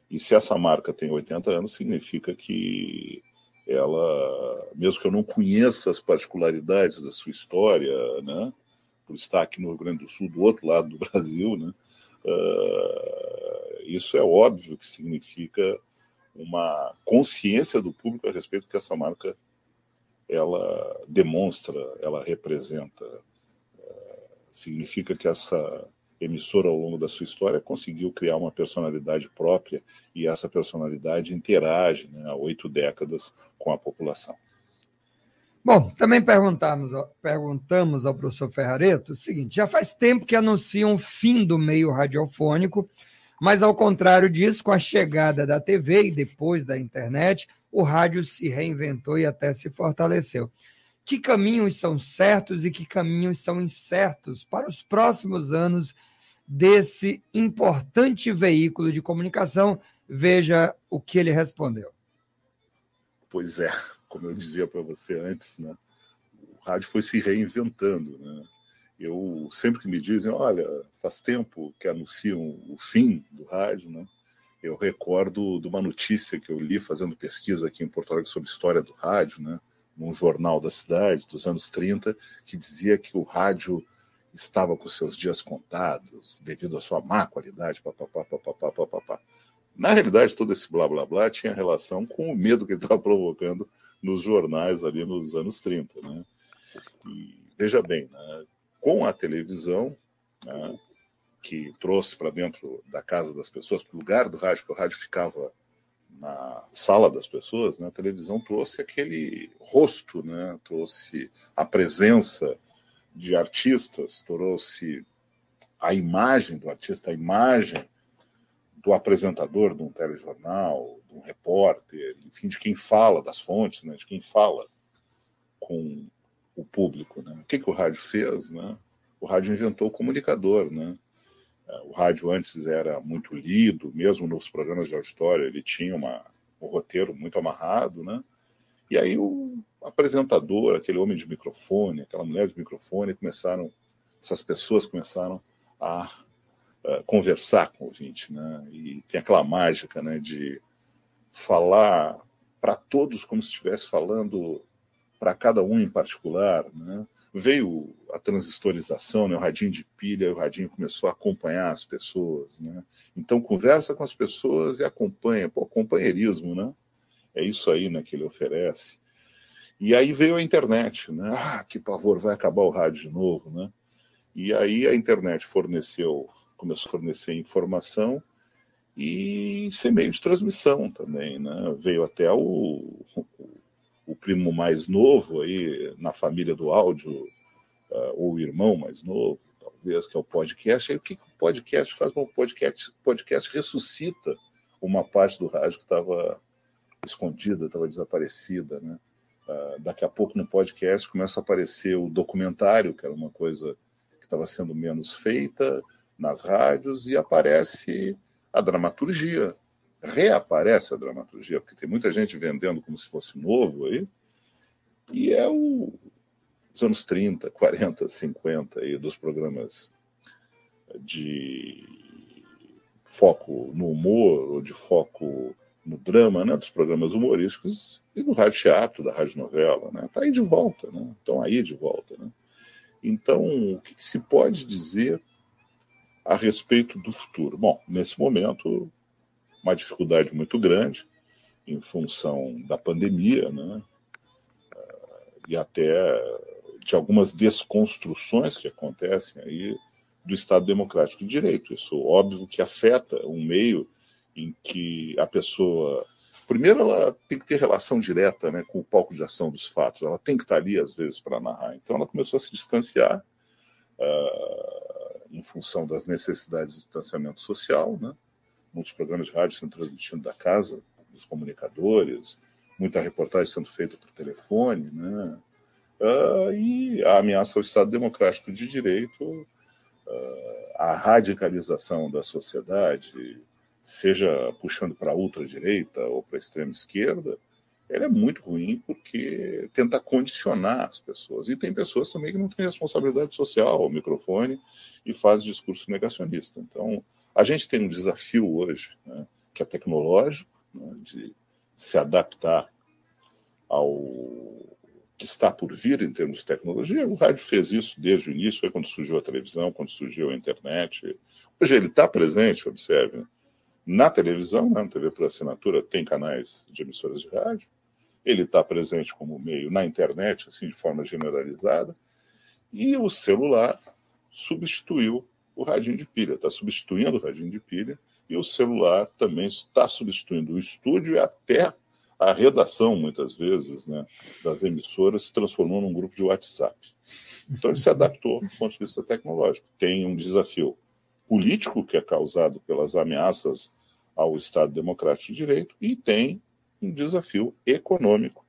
E se essa marca tem 80 anos, significa que ela, mesmo que eu não conheça as particularidades da sua história, né, por estar aqui no Rio Grande do Sul, do outro lado do <laughs> Brasil, né, uh, isso é óbvio que significa uma consciência do público a respeito que essa marca ela demonstra, ela representa. Uh, significa que essa emissora ao longo da sua história conseguiu criar uma personalidade própria e essa personalidade interage né, há oito décadas com a população. Bom, também perguntamos, perguntamos ao professor Ferrareto o seguinte: já faz tempo que anunciam o fim do meio radiofônico, mas ao contrário disso, com a chegada da TV e depois da internet, o rádio se reinventou e até se fortaleceu. Que caminhos são certos e que caminhos são incertos para os próximos anos desse importante veículo de comunicação? Veja o que ele respondeu. Pois é como eu dizia para você antes, né? O rádio foi se reinventando, né? Eu sempre que me dizem, olha, faz tempo que anunciam o fim do rádio, né? Eu recordo de uma notícia que eu li fazendo pesquisa aqui em Porto Alegre sobre história do rádio, né? Num jornal da cidade dos anos 30, que dizia que o rádio estava com seus dias contados devido à sua má qualidade, papapá, papapá, papapá. Na realidade, todo esse blá blá blá tinha relação com o medo que ele estava provocando nos jornais ali nos anos 30. Né? E, veja bem, né? com a televisão, né? que trouxe para dentro da casa das pessoas, para o lugar do rádio, que o rádio ficava na sala das pessoas, né? a televisão trouxe aquele rosto, né? trouxe a presença de artistas, trouxe a imagem do artista, a imagem do apresentador de um telejornal, de um repórter, enfim, de quem fala, das fontes, né, de quem fala com o público. Né? O que, que o rádio fez? Né? O rádio inventou o comunicador. Né? O rádio antes era muito lido, mesmo nos programas de auditório, ele tinha uma, um roteiro muito amarrado. Né? E aí o apresentador, aquele homem de microfone, aquela mulher de microfone, começaram, essas pessoas começaram a conversar com o ouvinte, né? E tem aquela mágica, né, de falar para todos como se estivesse falando para cada um em particular, né? Veio a transistorização, né, o radinho de pilha, o radinho começou a acompanhar as pessoas, né? Então conversa com as pessoas e acompanha, pô, companheirismo, né? É isso aí, né, que ele oferece. E aí veio a internet, né? Ah, que pavor, vai acabar o rádio de novo, né? E aí a internet forneceu começou a fornecer informação e ser meio de transmissão também, né? Veio até o, o, o primo mais novo aí na família do áudio, uh, ou o irmão mais novo, talvez, que é o podcast. Aí o que, que o podcast faz? Bom, o podcast, podcast ressuscita uma parte do rádio que estava escondida, estava desaparecida, né? Uh, daqui a pouco no podcast começa a aparecer o documentário, que era uma coisa que estava sendo menos feita, nas rádios e aparece a dramaturgia. Reaparece a dramaturgia, porque tem muita gente vendendo como se fosse novo aí. E é o, os anos 30, 40, 50 aí, dos programas de foco no humor ou de foco no drama, né, dos programas humorísticos e do rádio teatro, da rádio novela, né, tá aí de volta, né, estão aí de volta, né. Então, o que se pode dizer a respeito do futuro? Bom, nesse momento, uma dificuldade muito grande em função da pandemia, né? E até de algumas desconstruções que acontecem aí do Estado Democrático de Direito. Isso, óbvio, que afeta um meio em que a pessoa Primeiro, ela tem que ter relação direta né, com o palco de ação dos fatos, ela tem que estar ali, às vezes, para narrar. Então, ela começou a se distanciar uh, em função das necessidades de distanciamento social. Né? Muitos programas de rádio sendo transmitidos da casa, dos comunicadores, muita reportagem sendo feita por telefone, né? Uh, e a ameaça ao Estado Democrático de Direito, uh, a radicalização da sociedade, seja puxando para a ultradireita ou para a extrema esquerda, ela é muito ruim porque tenta condicionar as pessoas. E tem pessoas também que não têm responsabilidade social ao microfone e fazem discurso negacionista. Então, a gente tem um desafio hoje, né, que é tecnológico, né, de se adaptar ao que está por vir em termos de tecnologia. O rádio fez isso desde o início, foi quando surgiu a televisão, quando surgiu a internet. Hoje ele está presente, observe, na televisão, né, na TV por assinatura, tem canais de emissoras de rádio. Ele está presente como meio na internet, assim, de forma generalizada. E o celular substituiu o radinho de pilha, está substituindo o radinho de pilha, e o celular também está substituindo o estúdio e até a redação, muitas vezes, né, das emissoras se transformou num grupo de WhatsApp. Então ele se adaptou do ponto de vista tecnológico. Tem um desafio político que é causado pelas ameaças ao Estado Democrático de Direito e tem um desafio econômico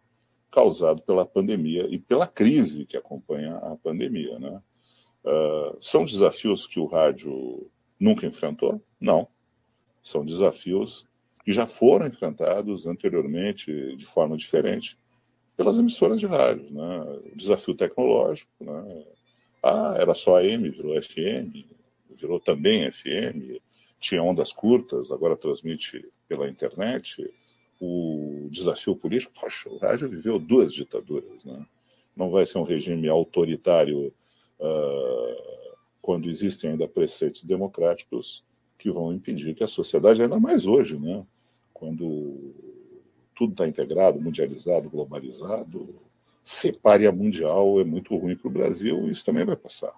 causado pela pandemia e pela crise que acompanha a pandemia. Né? Uh, são desafios que o rádio nunca enfrentou? Não. São desafios que já foram enfrentados anteriormente de forma diferente pelas emissoras de rádio. Né? Desafio tecnológico, né? ah, era só AM, virou FM, virou também FM, tinha ondas curtas, agora transmite pela internet. O desafio político, poxa, o rádio viveu duas ditaduras. Né? Não vai ser um regime autoritário uh, quando existem ainda preceitos democráticos que vão impedir que a sociedade, ainda mais hoje, né? quando tudo está integrado, mundializado, globalizado, separe a mundial é muito ruim para o Brasil isso também vai passar.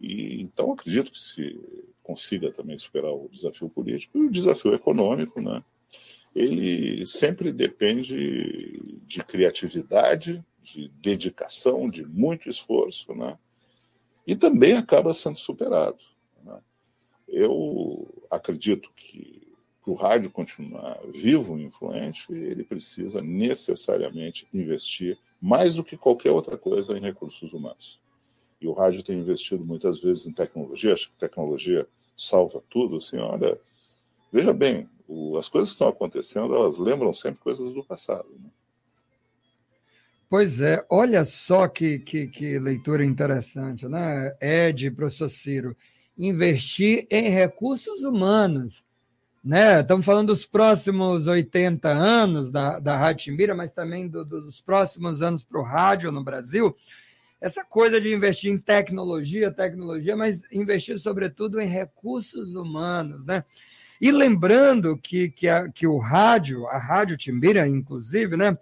E, então, acredito que se consiga também superar o desafio político e o desafio econômico, né? ele sempre depende de criatividade, de dedicação, de muito esforço, né? E também acaba sendo superado. Né? Eu acredito que para o rádio continuar vivo e influente, ele precisa necessariamente investir mais do que qualquer outra coisa em recursos humanos. E o rádio tem investido muitas vezes em tecnologia, acho que tecnologia salva tudo. Assim, olha, veja bem, o, as coisas que estão acontecendo, elas lembram sempre coisas do passado. Né? Pois é, olha só que, que, que leitura interessante, né? Ed, professor Ciro, investir em recursos humanos né? Estamos falando dos próximos 80 anos da, da Rádio Timbira, mas também do, dos próximos anos para o rádio no Brasil. Essa coisa de investir em tecnologia, tecnologia, mas investir sobretudo em recursos humanos, né? E lembrando que, que, a, que o rádio, a Rádio Timbira, inclusive, né?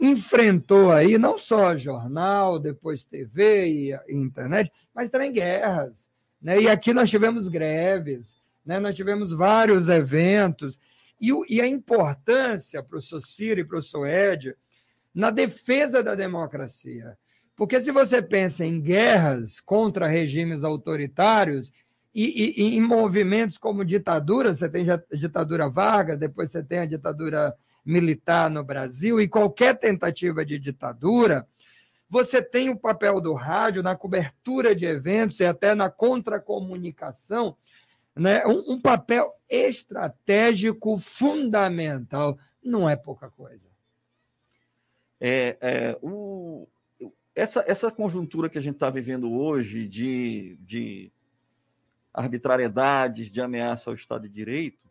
Enfrentou aí não só jornal, depois TV e, internet, mas também guerras. Né? E aqui nós tivemos greves, né? Nós tivemos vários eventos. E, e a importância, professor Ciro e professor Ed, na defesa da democracia. Porque se você pensa em guerras contra regimes autoritários e, e, e em movimentos como ditadura, você tem a ditadura Vargas, depois você tem a ditadura militar no Brasil, e qualquer tentativa de ditadura, você tem o papel do rádio na cobertura de eventos e até na contracomunicação né, um, um papel estratégico fundamental. Não é pouca coisa. É, é, o, essa, essa conjuntura que a gente está vivendo hoje de, de arbitrariedades, de ameaça ao Estado de Direito,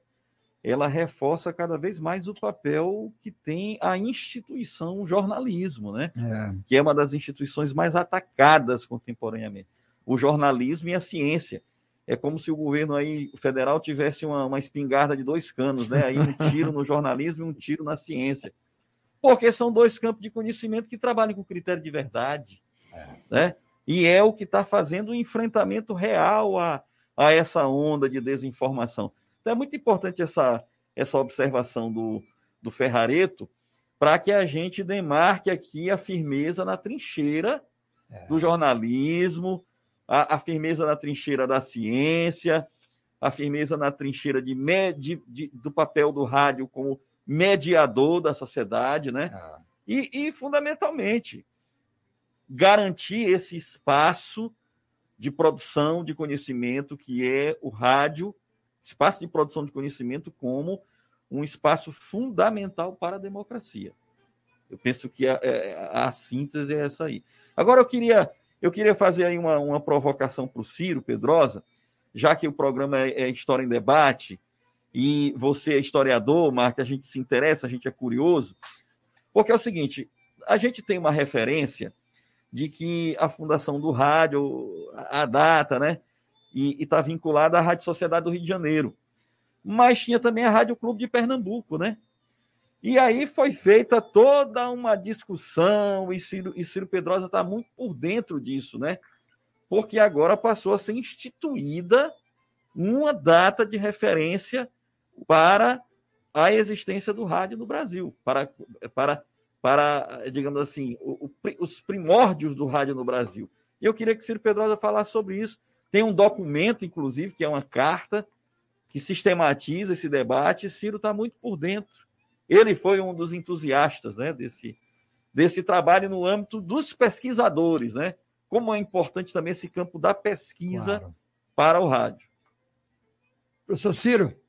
ela reforça cada vez mais o papel que tem a instituição jornalismo, né? É. que é uma das instituições mais atacadas contemporaneamente. O jornalismo e a ciência é como se o governo aí federal tivesse uma, uma espingarda de dois canos, né? Aí um tiro no jornalismo e um tiro na ciência. Porque são dois campos de conhecimento que trabalham com critério de verdade, é. né? E é o que está fazendo o enfrentamento real a, a essa onda de desinformação. Então é muito importante essa, essa observação do, do Ferrareto, para que a gente demarque aqui a firmeza na trincheira é. do jornalismo, a, a, firmeza na trincheira da ciência, a firmeza na trincheira de, de, de do papel do rádio como mediador da sociedade, né? Ah. E, e, fundamentalmente, garantir esse espaço de produção de conhecimento que é o rádio, espaço de produção de conhecimento como um espaço fundamental para a democracia. Eu penso que a, a, é, a síntese é essa aí. Agora eu queria, eu queria fazer aí uma, uma provocação para o Ciro Pedrosa, já que o programa é, é, História em Debate, e você é historiador, Marca, a gente se interessa, a gente é curioso, porque é o seguinte, a gente tem uma referência de que a fundação do rádio, a data, né? E está vinculada à Rádio Sociedade do Rio de Janeiro. Mas tinha também a Rádio Clube de Pernambuco, né? E aí foi feita toda uma discussão, e Ciro, e Ciro Pedrosa está muito por dentro disso, né? Porque agora passou a ser instituída uma data de referência para a existência do rádio no Brasil, para, para para, digamos assim, o, o, os primórdios do rádio no Brasil. E eu queria que Ciro Pedrosa falasse sobre isso. Tem um documento, inclusive, que é uma carta que sistematiza esse debate. Ciro está muito por dentro. Ele foi um dos entusiastas né, desse, desse trabalho no âmbito dos pesquisadores, né? Como é importante também esse campo da pesquisa claro. para o rádio. Professor Ciro,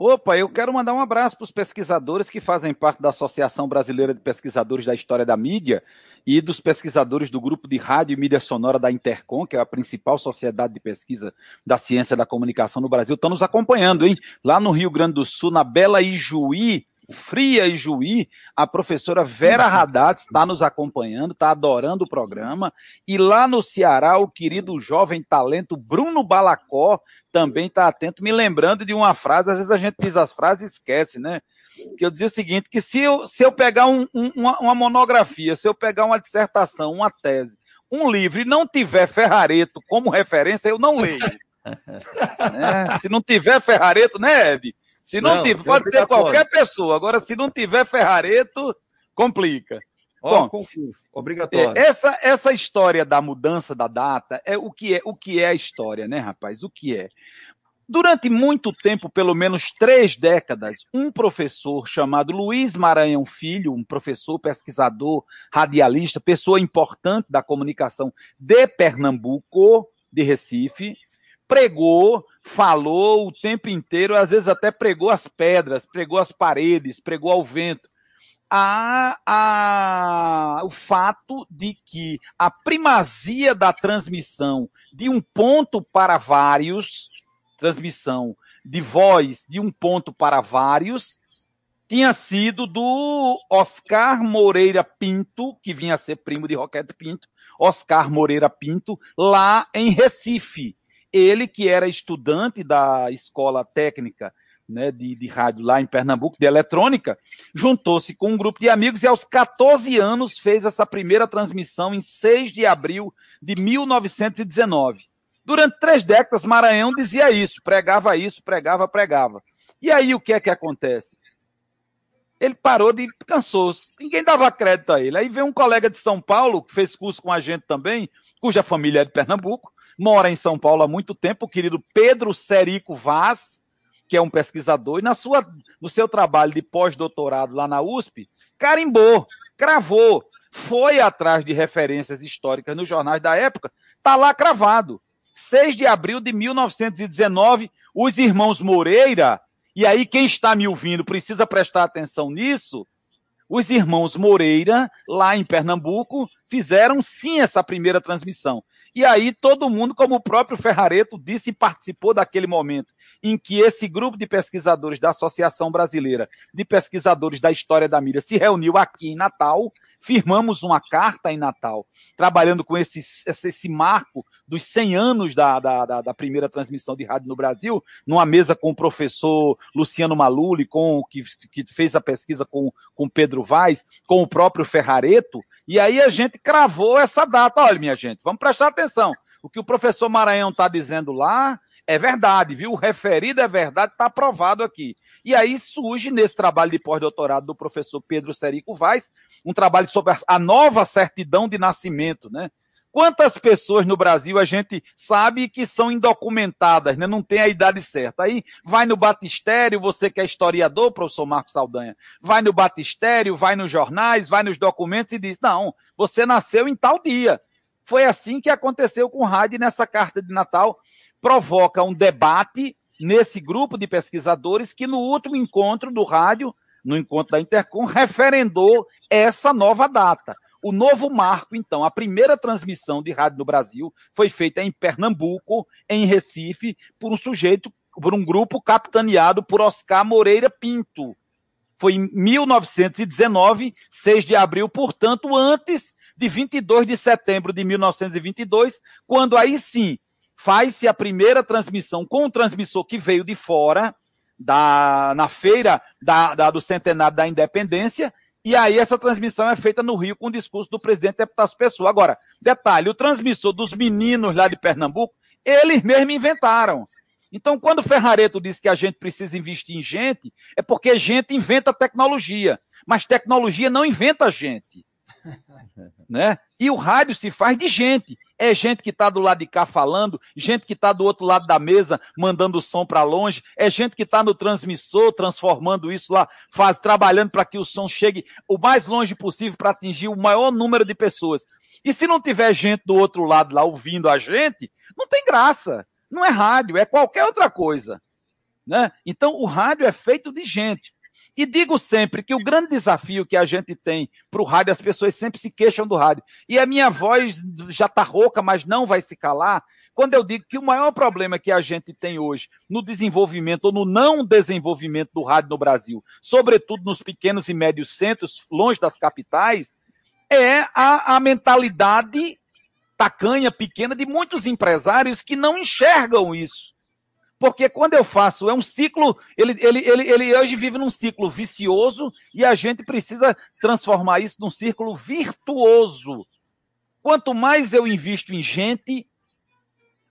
Opa, eu quero mandar um abraço para os pesquisadores que fazem parte da Associação Brasileira de Pesquisadores da História da Mídia e dos pesquisadores do Grupo de Rádio e Mídia Sonora da Intercom, que é a principal sociedade de pesquisa da ciência da comunicação no Brasil, estão nos acompanhando, hein? Lá no Rio Grande do Sul, na Bela Ijuí, Fria e Juí, a professora Vera Haddad está nos acompanhando, está adorando o programa. E lá no Ceará, o querido jovem talento Bruno Balacó também está atento, me lembrando de uma frase, às vezes a gente diz as frases e esquece, né? Que eu dizia o seguinte: que se eu, se eu pegar um, um, uma, uma monografia, se eu pegar uma dissertação, uma tese, um livro e não tiver Ferrareto como referência, eu não leio. <laughs> é, se não tiver Ferrareto, né, Ed? Se não, não tiver, pode ter qualquer pessoa. Agora, se não tiver Ferrareto, complica. Bom, obrigatório. É, essa, essa história da mudança da data é o que é o que é a história, né, rapaz? O que é? Durante muito tempo, pelo menos três décadas, um professor chamado Luiz Maranhão Filho, um professor, pesquisador, radialista, pessoa importante da comunicação de Pernambuco, de Recife, pregou, falou o tempo inteiro, às vezes até pregou as pedras, pregou as paredes, pregou ao vento. A, a, o fato de que a primazia da transmissão de um ponto para vários, transmissão de voz de um ponto para vários, tinha sido do Oscar Moreira Pinto, que vinha a ser primo de Roquete Pinto, Oscar Moreira Pinto, lá em Recife. Ele, que era estudante da escola técnica né, de, de rádio lá em Pernambuco, de eletrônica, juntou-se com um grupo de amigos e aos 14 anos fez essa primeira transmissão em 6 de abril de 1919. Durante três décadas, Maranhão dizia isso, pregava isso, pregava, pregava. E aí o que é que acontece? Ele parou de cansou -se. Ninguém dava crédito a ele. Aí veio um colega de São Paulo, que fez curso com a gente também, cuja família é de Pernambuco, mora em São Paulo há muito tempo, o querido Pedro Serico Vaz, que é um pesquisador, e na sua, no seu trabalho de pós-doutorado lá na USP, carimbou, cravou, foi atrás de referências históricas nos jornais da época, está lá cravado. 6 de abril de 1919, os irmãos Moreira, e aí quem está me ouvindo precisa prestar atenção nisso, os irmãos Moreira, lá em Pernambuco, fizeram sim essa primeira transmissão. E aí todo mundo, como o próprio Ferrareto disse, participou daquele momento em que esse grupo de pesquisadores da Associação Brasileira de Pesquisadores da História da Mídia se reuniu aqui em Natal, firmamos uma carta em Natal, trabalhando com esse, esse marco dos 100 anos da, da, da, da primeira transmissão de rádio no Brasil, numa mesa com o professor Luciano Maluli, com, que, que fez a pesquisa com, com Pedro Vaz, com o próprio Ferrareto, e aí a gente cravou essa data. Olha, minha gente, vamos prestar atenção. O que o professor Maranhão está dizendo lá é verdade, viu? O referido é verdade, está aprovado aqui. E aí surge nesse trabalho de pós-doutorado do professor Pedro Serico Vaz, um trabalho sobre a nova certidão de nascimento, né? Quantas pessoas no Brasil a gente sabe que são indocumentadas, né? não tem a idade certa? Aí vai no batistério, você que é historiador, professor Marcos Saldanha, vai no batistério, vai nos jornais, vai nos documentos e diz: não, você nasceu em tal dia. Foi assim que aconteceu com o rádio nessa carta de Natal. Provoca um debate nesse grupo de pesquisadores que no último encontro do rádio, no encontro da Intercom, referendou essa nova data. O novo marco, então, a primeira transmissão de rádio no Brasil foi feita em Pernambuco, em Recife, por um sujeito, por um grupo capitaneado por Oscar Moreira Pinto. Foi em 1919, 6 de abril, portanto, antes de 22 de setembro de 1922, quando aí sim faz-se a primeira transmissão com um transmissor que veio de fora, da, na feira da, da, do centenário da independência, e aí essa transmissão é feita no Rio com o discurso do presidente Epitácio Pessoa. Agora, detalhe, o transmissor dos meninos lá de Pernambuco, eles mesmos inventaram. Então, quando o Ferrareto diz que a gente precisa investir em gente, é porque gente inventa tecnologia, mas tecnologia não inventa gente. <laughs> né? E o rádio se faz de gente. É gente que está do lado de cá falando, gente que está do outro lado da mesa mandando o som para longe, é gente que está no transmissor transformando isso lá, faz trabalhando para que o som chegue o mais longe possível para atingir o maior número de pessoas. E se não tiver gente do outro lado lá ouvindo a gente, não tem graça. Não é rádio, é qualquer outra coisa. Né? Então o rádio é feito de gente. E digo sempre que o grande desafio que a gente tem para o rádio, as pessoas sempre se queixam do rádio. E a minha voz já está rouca, mas não vai se calar. Quando eu digo que o maior problema que a gente tem hoje no desenvolvimento ou no não desenvolvimento do rádio no Brasil, sobretudo nos pequenos e médios centros, longe das capitais, é a, a mentalidade tacanha, pequena de muitos empresários que não enxergam isso. Porque quando eu faço, é um ciclo, ele, ele, ele, ele hoje vive num ciclo vicioso e a gente precisa transformar isso num círculo virtuoso. Quanto mais eu invisto em gente,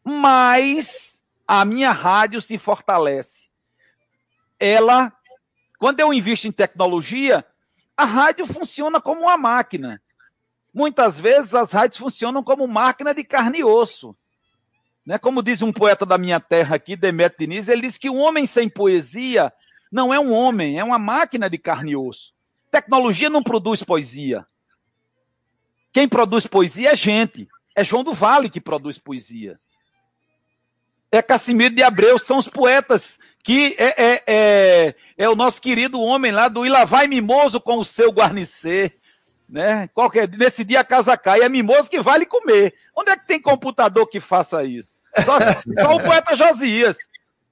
mais a minha rádio se fortalece. Ela, quando eu invisto em tecnologia, a rádio funciona como uma máquina. Muitas vezes as rádios funcionam como máquina de carne e osso. Né? Como diz um poeta da minha terra aqui, Demetrio Diniz, ele diz que um homem sem poesia não é um homem, é uma máquina de carne e osso. Tecnologia não produz poesia. Quem produz poesia é gente. É João do Vale que produz poesia. É Cassimiro de Abreu, são os poetas que é, é, é, é o nosso querido homem lá do Ila vai mimoso com o seu guarnecer. Né? Qualquer, nesse dia a casa cai, é mimoso que vale comer. Onde é que tem computador que faça isso? Só, <laughs> só o poeta Josias.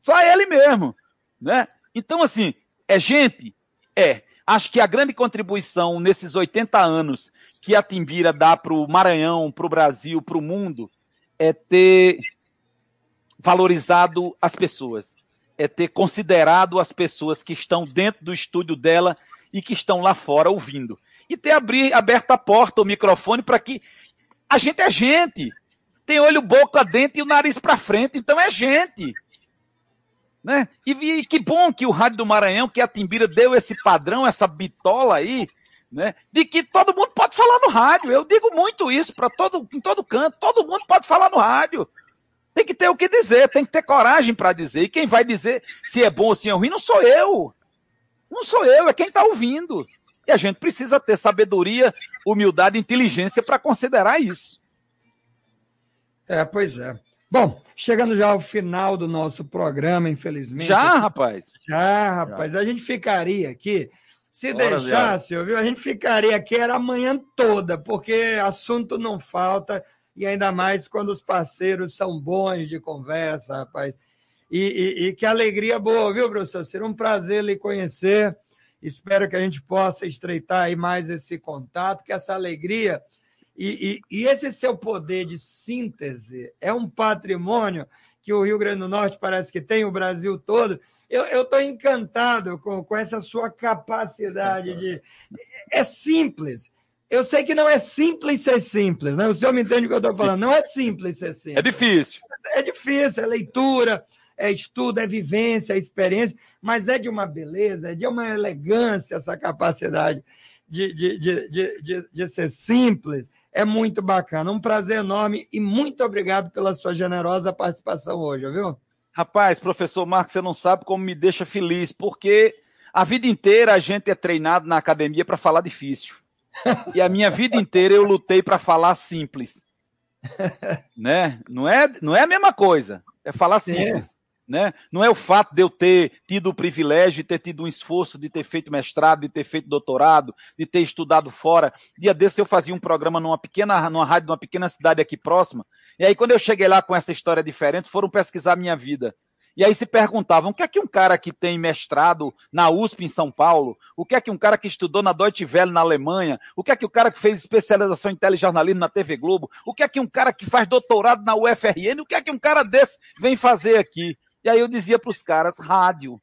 Só ele mesmo. Né? Então, assim, é gente? É. Acho que a grande contribuição nesses 80 anos que a Timbira dá para o Maranhão, para o Brasil, para o mundo, é ter valorizado as pessoas, é ter considerado as pessoas que estão dentro do estúdio dela e que estão lá fora ouvindo. E ter abrir, aberto a porta, o microfone, para que a gente é gente tem olho, boca, dente e o nariz para frente, então é gente. Né? E, e, que bom que o Rádio do Maranhão, que a Timbira deu esse padrão, essa bitola aí, né? De que todo mundo pode falar no rádio. Eu digo muito isso para todo em todo canto, todo mundo pode falar no rádio. Tem que ter o que dizer, tem que ter coragem para dizer. E quem vai dizer se é bom ou se é ruim não sou eu. Não sou eu, é quem está ouvindo. E a gente precisa ter sabedoria, humildade e inteligência para considerar isso. É, pois é. Bom, chegando já ao final do nosso programa, infelizmente. Já, rapaz? Já, rapaz. Já. A gente ficaria aqui. Se Horas deixasse, viu? A gente ficaria aqui era a manhã toda, porque assunto não falta, e ainda mais quando os parceiros são bons de conversa, rapaz. E, e, e que alegria boa, viu, professor? Será um prazer lhe conhecer. Espero que a gente possa estreitar aí mais esse contato, que essa alegria e, e, e, esse seu poder de síntese é um patrimônio que o Rio Grande do Norte parece que tem, o Brasil todo. Eu estou encantado com, com essa sua capacidade de. É simples. Eu sei que não é simples ser simples, né? O senhor me entende o que eu estou falando. Não é simples ser simples. É difícil. é difícil, é leitura, é estudo, é vivência, é experiência, mas é de uma beleza, é de uma elegância essa capacidade de, de, de, de, de, ser simples. É muito bacana. Um prazer enorme e muito obrigado pela sua generosa participação hoje, viu? Rapaz, professor Marcos, você não sabe como me deixa feliz, porque a vida inteira a gente é treinado na academia para falar difícil. E a minha vida inteira eu lutei para falar simples. <laughs> né? Não é, não é a mesma coisa. É falar simples. É. Né? Não é o fato de eu ter tido o privilégio de ter tido um esforço de ter feito mestrado, de ter feito doutorado, de ter estudado fora. Dia desse eu fazia um programa numa pequena, numa rádio, numa pequena cidade aqui próxima. E aí, quando eu cheguei lá com essa história diferente, foram pesquisar minha vida. E aí se perguntavam: o que é que um cara que tem mestrado na USP em São Paulo, o que é que um cara que estudou na Deutsche Welle na Alemanha, o que é que o cara que fez especialização em telejornalismo na TV Globo, o que é que um cara que faz doutorado na UFRN, o que é que um cara desse vem fazer aqui? E aí eu dizia para os caras: rádio.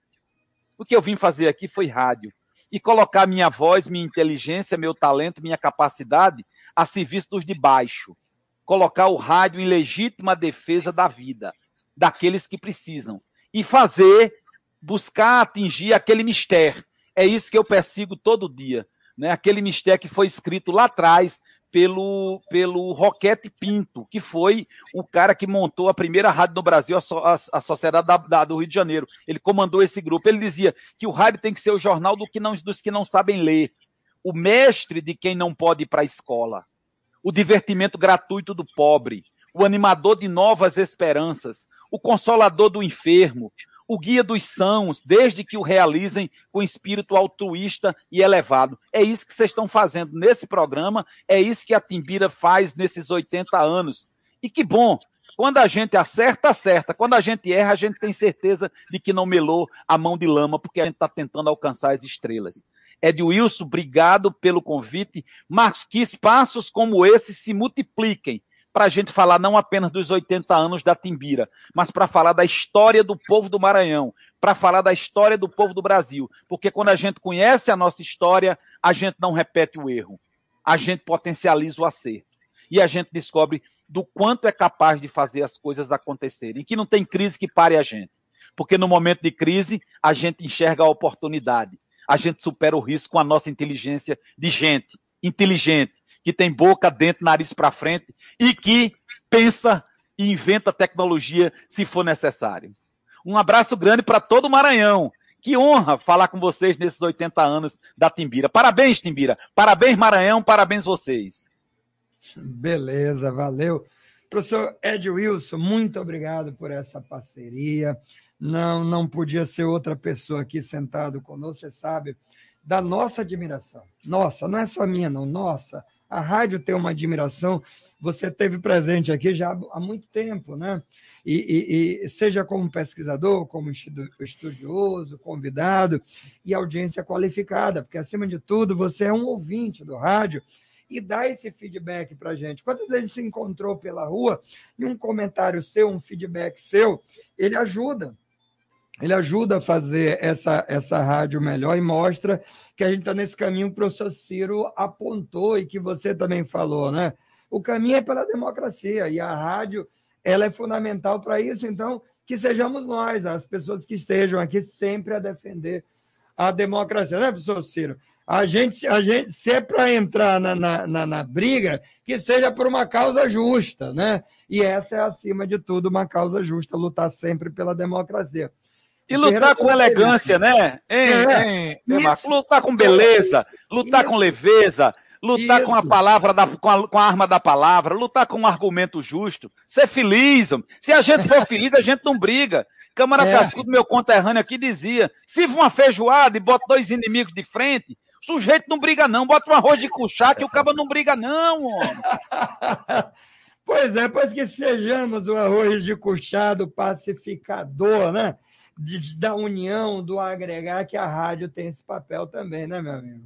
O que eu vim fazer aqui foi rádio. E colocar minha voz, minha inteligência, meu talento, minha capacidade a serviço dos de baixo. Colocar o rádio em legítima defesa da vida, daqueles que precisam. E fazer, buscar atingir aquele mistério. É isso que eu persigo todo dia. Né? Aquele mistério que foi escrito lá atrás pelo, pelo Roquete Pinto, que foi o cara que montou a primeira rádio no Brasil, a, so, a, a Sociedade da, da, do Rio de Janeiro. Ele comandou esse grupo. Ele dizia que o rádio tem que ser o jornal do que não, dos que não sabem ler, o mestre de quem não pode ir para a escola, o divertimento gratuito do pobre, o animador de novas esperanças, o consolador do enfermo, o guia dos sãos, desde que o realizem com espírito altruísta e elevado. É isso que vocês estão fazendo nesse programa, é isso que a Timbira faz nesses 80 anos. E que bom, quando a gente acerta, acerta. Quando a gente erra, a gente tem certeza de que não melou a mão de lama, porque a gente está tentando alcançar as estrelas. Ed Wilson, obrigado pelo convite. Marcos, que espaços como esse se multipliquem para a gente falar não apenas dos 80 anos da Timbira, mas para falar da história do povo do Maranhão, para falar da história do povo do Brasil. Porque quando a gente conhece a nossa história, a gente não repete o erro, a gente potencializa o acerto. E a gente descobre do quanto é capaz de fazer as coisas acontecerem, que não tem crise que pare a gente. Porque no momento de crise, a gente enxerga a oportunidade, a gente supera o risco com a nossa inteligência de gente inteligente que tem boca, dentro, nariz para frente e que pensa e inventa tecnologia se for necessário. Um abraço grande para todo o Maranhão. Que honra falar com vocês nesses 80 anos da Timbira. Parabéns, Timbira. Parabéns, Maranhão. Parabéns vocês. Beleza, valeu. Professor Ed Wilson, muito obrigado por essa parceria. Não, não podia ser outra pessoa aqui sentado conosco, você sabe da nossa admiração. Nossa, não é só minha, não, nossa. A rádio tem uma admiração. Você teve presente aqui já há muito tempo, né? E, e, e seja como pesquisador, como estudioso, convidado e audiência qualificada, porque acima de tudo você é um ouvinte do rádio e dá esse feedback para gente. Quantas vezes se encontrou pela rua e um comentário seu, um feedback seu, ele ajuda ele ajuda a fazer essa, essa rádio melhor e mostra que a gente está nesse caminho que o professor Ciro apontou e que você também falou, né? O caminho é pela democracia e a rádio ela é fundamental para isso, então que sejamos nós, as pessoas que estejam aqui sempre a defender a democracia, né, professor Ciro? A gente, a gente se é para entrar na, na, na, na, briga, que seja por uma causa justa, né? E essa é, acima de tudo, uma causa justa, lutar sempre pela democracia. E lutar com elegância, né? Hein, é, hein, lutar com beleza, lutar isso. com leveza, lutar isso. com a palavra, da, com, a, com a arma da palavra, lutar com um argumento justo, ser feliz. Se a gente for feliz, a gente não briga. Câmara é. Cascudo, meu conterrâneo aqui, dizia: se uma feijoada e bota dois inimigos de frente, o sujeito não briga, não. Bota um arroz de cuchá que o cabo não briga, não, homem. <laughs> Pois é, pois que sejamos o arroz de cuchado pacificador, né? De, da união, do agregar, que a rádio tem esse papel também, né, meu amigo?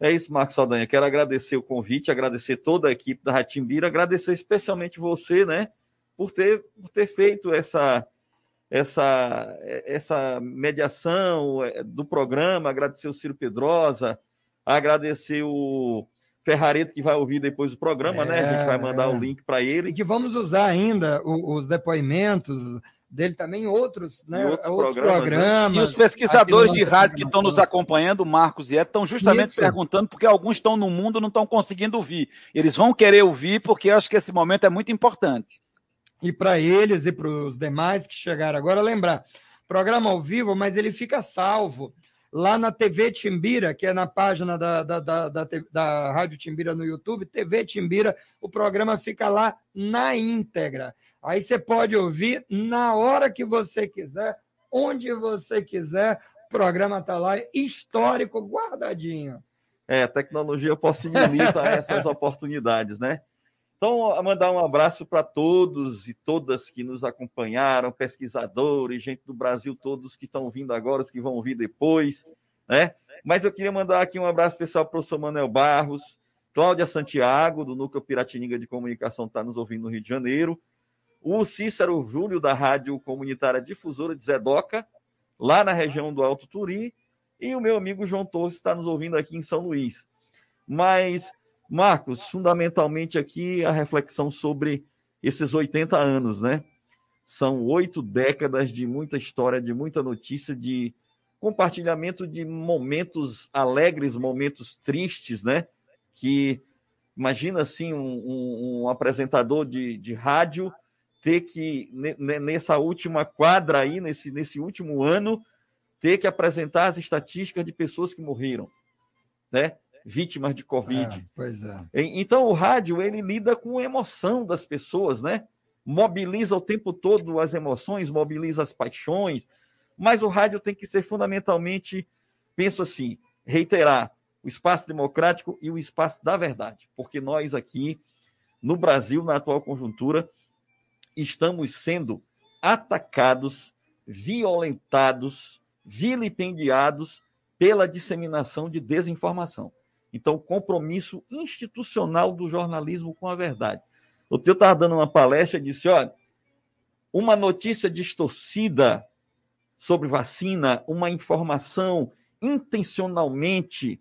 É isso, Marcos Saldanha. Quero agradecer o convite, agradecer toda a equipe da Ratimbira, agradecer especialmente você, né, por ter, por ter feito essa, essa, essa mediação é, do programa, agradecer o Ciro Pedrosa, agradecer o, Ferrareto que vai ouvir depois o programa, é, né? A gente vai mandar é. o link para ele. E que vamos usar ainda os depoimentos dele também outros, né? outros, outros programas, programas. Né? E os pesquisadores de rádio que estão nos acompanhando, Marcos e Ed, estão justamente Isso. perguntando porque alguns estão no mundo não estão conseguindo ouvir. Eles vão querer ouvir porque eu acho que esse momento é muito importante. E para eles e para os demais que chegaram agora, lembrar, programa ao vivo, mas ele fica salvo lá na TV Timbira, que é na página da, da, da, da, da Rádio Timbira no YouTube, TV Timbira, o programa fica lá na íntegra. Aí você pode ouvir na hora que você quiser, onde você quiser. O programa está lá, histórico, guardadinho. É, a tecnologia possibilita essas oportunidades, né? Então, mandar um abraço para todos e todas que nos acompanharam, pesquisadores, gente do Brasil, todos que estão vindo agora, os que vão vir depois, né? Mas eu queria mandar aqui um abraço especial para o professor Manuel Barros, Cláudia Santiago, do Núcleo Piratininga de Comunicação, está nos ouvindo no Rio de Janeiro, o Cícero Júlio, da Rádio Comunitária Difusora de Zedoca, lá na região do Alto Turi, e o meu amigo João Torres está nos ouvindo aqui em São Luís. Mas, Marcos, fundamentalmente aqui a reflexão sobre esses 80 anos, né? São oito décadas de muita história, de muita notícia, de compartilhamento de momentos alegres, momentos tristes, né? Que imagina assim um, um, um apresentador de, de rádio ter que, nessa última quadra aí, nesse, nesse último ano, ter que apresentar as estatísticas de pessoas que morreram, né? Vítimas de Covid. É, pois é. Então, o rádio, ele lida com a emoção das pessoas, né? Mobiliza o tempo todo as emoções, mobiliza as paixões, mas o rádio tem que ser fundamentalmente, penso assim, reiterar, o espaço democrático e o espaço da verdade, porque nós aqui, no Brasil, na atual conjuntura, estamos sendo atacados, violentados, vilipendiados pela disseminação de desinformação. Então, compromisso institucional do jornalismo com a verdade. O teu estava dando uma palestra e disse: olha, uma notícia distorcida sobre vacina, uma informação intencionalmente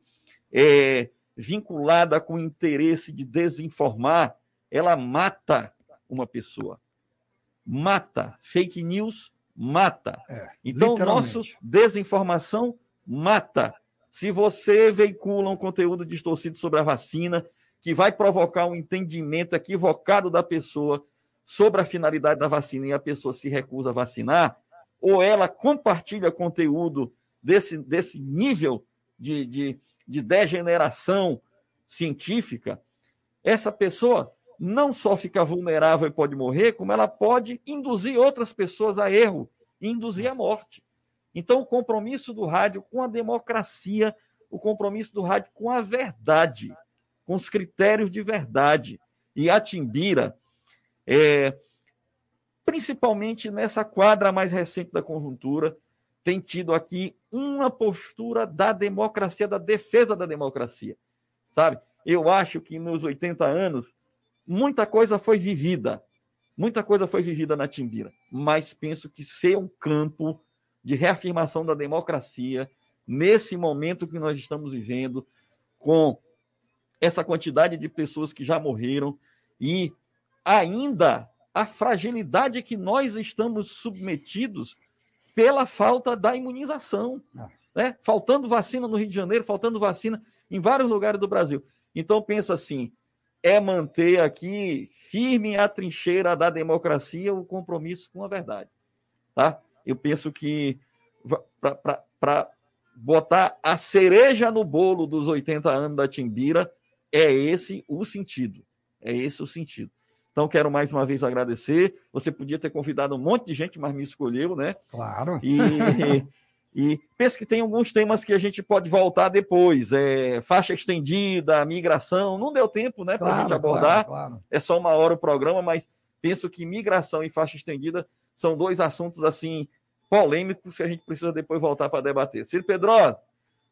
é, vinculada com o interesse de desinformar, ela mata uma pessoa mata. Fake news mata. É, então, nossa desinformação mata. Se você veicula um conteúdo distorcido sobre a vacina, que vai provocar um entendimento equivocado da pessoa sobre a finalidade da vacina e a pessoa se recusa a vacinar, ou ela compartilha conteúdo desse, desse nível de, de, de degeneração científica, essa pessoa não só fica vulnerável e pode morrer, como ela pode induzir outras pessoas a erro e induzir a morte. Então, o compromisso do rádio com a democracia, o compromisso do rádio com a verdade, com os critérios de verdade. E a Timbira, é, principalmente nessa quadra mais recente da conjuntura, tem tido aqui uma postura da democracia, da defesa da democracia. Sabe? Eu acho que nos 80 anos muita coisa foi vivida, muita coisa foi vivida na Timbira, mas penso que ser um campo de reafirmação da democracia nesse momento que nós estamos vivendo, com essa quantidade de pessoas que já morreram e ainda a fragilidade que nós estamos submetidos pela falta da imunização, ah. né? Faltando vacina no Rio de Janeiro, faltando vacina em vários lugares do Brasil. Então pensa assim, é manter aqui firme a trincheira da democracia, o compromisso com a verdade. Tá? Eu penso que para botar a cereja no bolo dos 80 anos da Timbira, é esse o sentido. É esse o sentido. Então, quero mais uma vez agradecer. Você podia ter convidado um monte de gente, mas me escolheu, né? Claro. E <laughs> E penso que tem alguns temas que a gente pode voltar depois. É, faixa estendida, migração. Não deu tempo né, para a claro, gente abordar. Claro, claro. É só uma hora o programa, mas penso que migração e faixa estendida são dois assuntos assim polêmicos que a gente precisa depois voltar para debater. Ciro Pedrosa,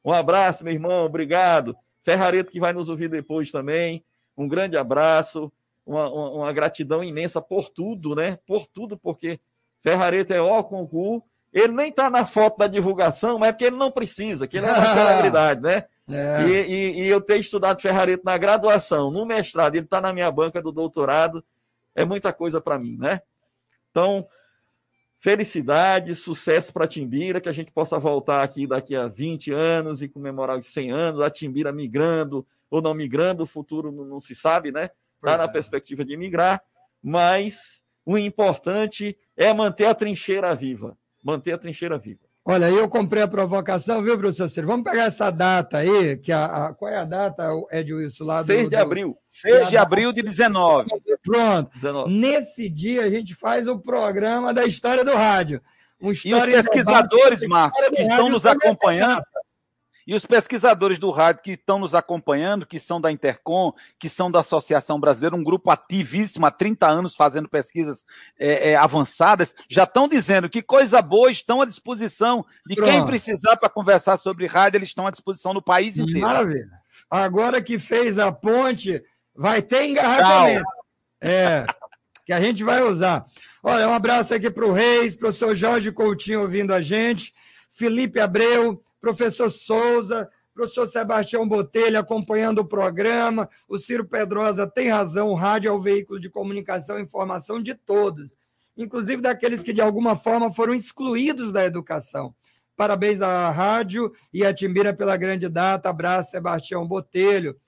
um abraço, meu irmão, obrigado. Ferrareto que vai nos ouvir depois também. Um grande abraço, uma, uma, uma gratidão imensa por tudo, né? Por tudo, porque Ferrareto é ó concurso Ele nem está na foto da divulgação, mas é porque ele não precisa, que ele é uma celebridade, né? É. E, e- e eu ter estudado ferrareta na graduação, no mestrado, ele está na minha banca do doutorado, é muita coisa para mim, né? Então, felicidade, sucesso para Timbira, que a gente possa voltar aqui daqui a 20 anos e comemorar os 100 anos, a Timbira migrando ou não migrando, o futuro não, não se sabe, né? Está na é. perspectiva de migrar, mas o importante é manter a trincheira viva, manter a trincheira viva. Olha, aí eu comprei a provocação, viu, professor Ciro? Vamos pegar essa data aí, que a, a- qual é a data, Ed Wilson, lá do... 6 de do- abril, 6 de abril de 19. Pronto. 19. Nesse dia a gente faz o programa da história do rádio. Um E os pesquisadores, Marcos, do que estão nos acompanhando, e os pesquisadores do rádio que estão nos acompanhando, que são da Intercom, que são da Associação Brasileira, um grupo ativíssimo há 30 anos fazendo pesquisas é, é, avançadas, já estão dizendo que coisa boa, estão à disposição de quem Pronto. precisar para conversar sobre rádio, eles estão à disposição no país inteiro. Maravilha. Agora que fez a ponte, vai ter engarrafamento. É, que a gente vai usar. Olha, um abraço aqui para o Reis, professor Jorge Coutinho ouvindo a gente, Felipe Abreu, professor Souza, professor Sebastião Botelho acompanhando o programa, o Ciro Pedrosa tem razão, o rádio é o veículo de comunicação e informação de todos, inclusive daqueles que de alguma forma foram excluídos da educação. Parabéns à rádio e à Timbira pela grande data. Abraço, Sebastião Botelho.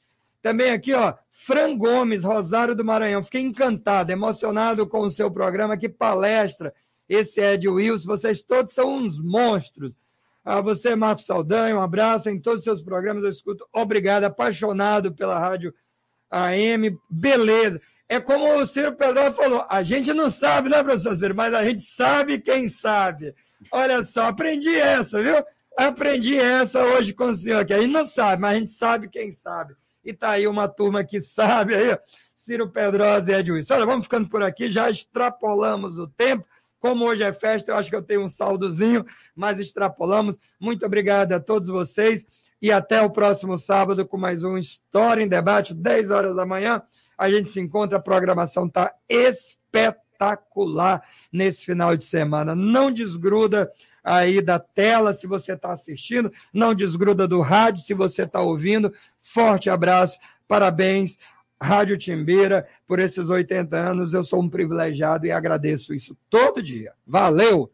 Também aqui, ó, Fran Gomes, Rosário do Maranhão. Fiquei encantado, emocionado com o seu programa. Que palestra. Esse é Ed Wilson. Vocês todos são uns monstros. A você, Marcos Saldanha, um abraço em todos os seus programas. Eu escuto. Obrigado, apaixonado pela rádio AM. Beleza. É como o Ciro Pedro falou: a gente não sabe, né, professor Ciro? Mas a gente sabe quem sabe. Olha só, aprendi essa, viu? Aprendi essa hoje com o senhor, que a gente não sabe, mas a gente sabe quem sabe. E tá aí uma turma que sabe aí. Ciro Pedrosa e Ed Wilson. Olha, vamos ficando por aqui, já extrapolamos o tempo. Como hoje é festa, eu acho que eu tenho um saldozinho, mas extrapolamos. Muito obrigado a todos vocês e até o próximo sábado com mais um História em Debate, 10 horas da manhã. A gente se encontra, a programação está espetacular nesse final de semana. Não desgruda aí da tela se você está assistindo, não desgruda do rádio se você está ouvindo. Forte abraço, parabéns, Rádio Timbeira, por esses 80 anos. Eu sou um privilegiado e agradeço isso todo dia. Valeu!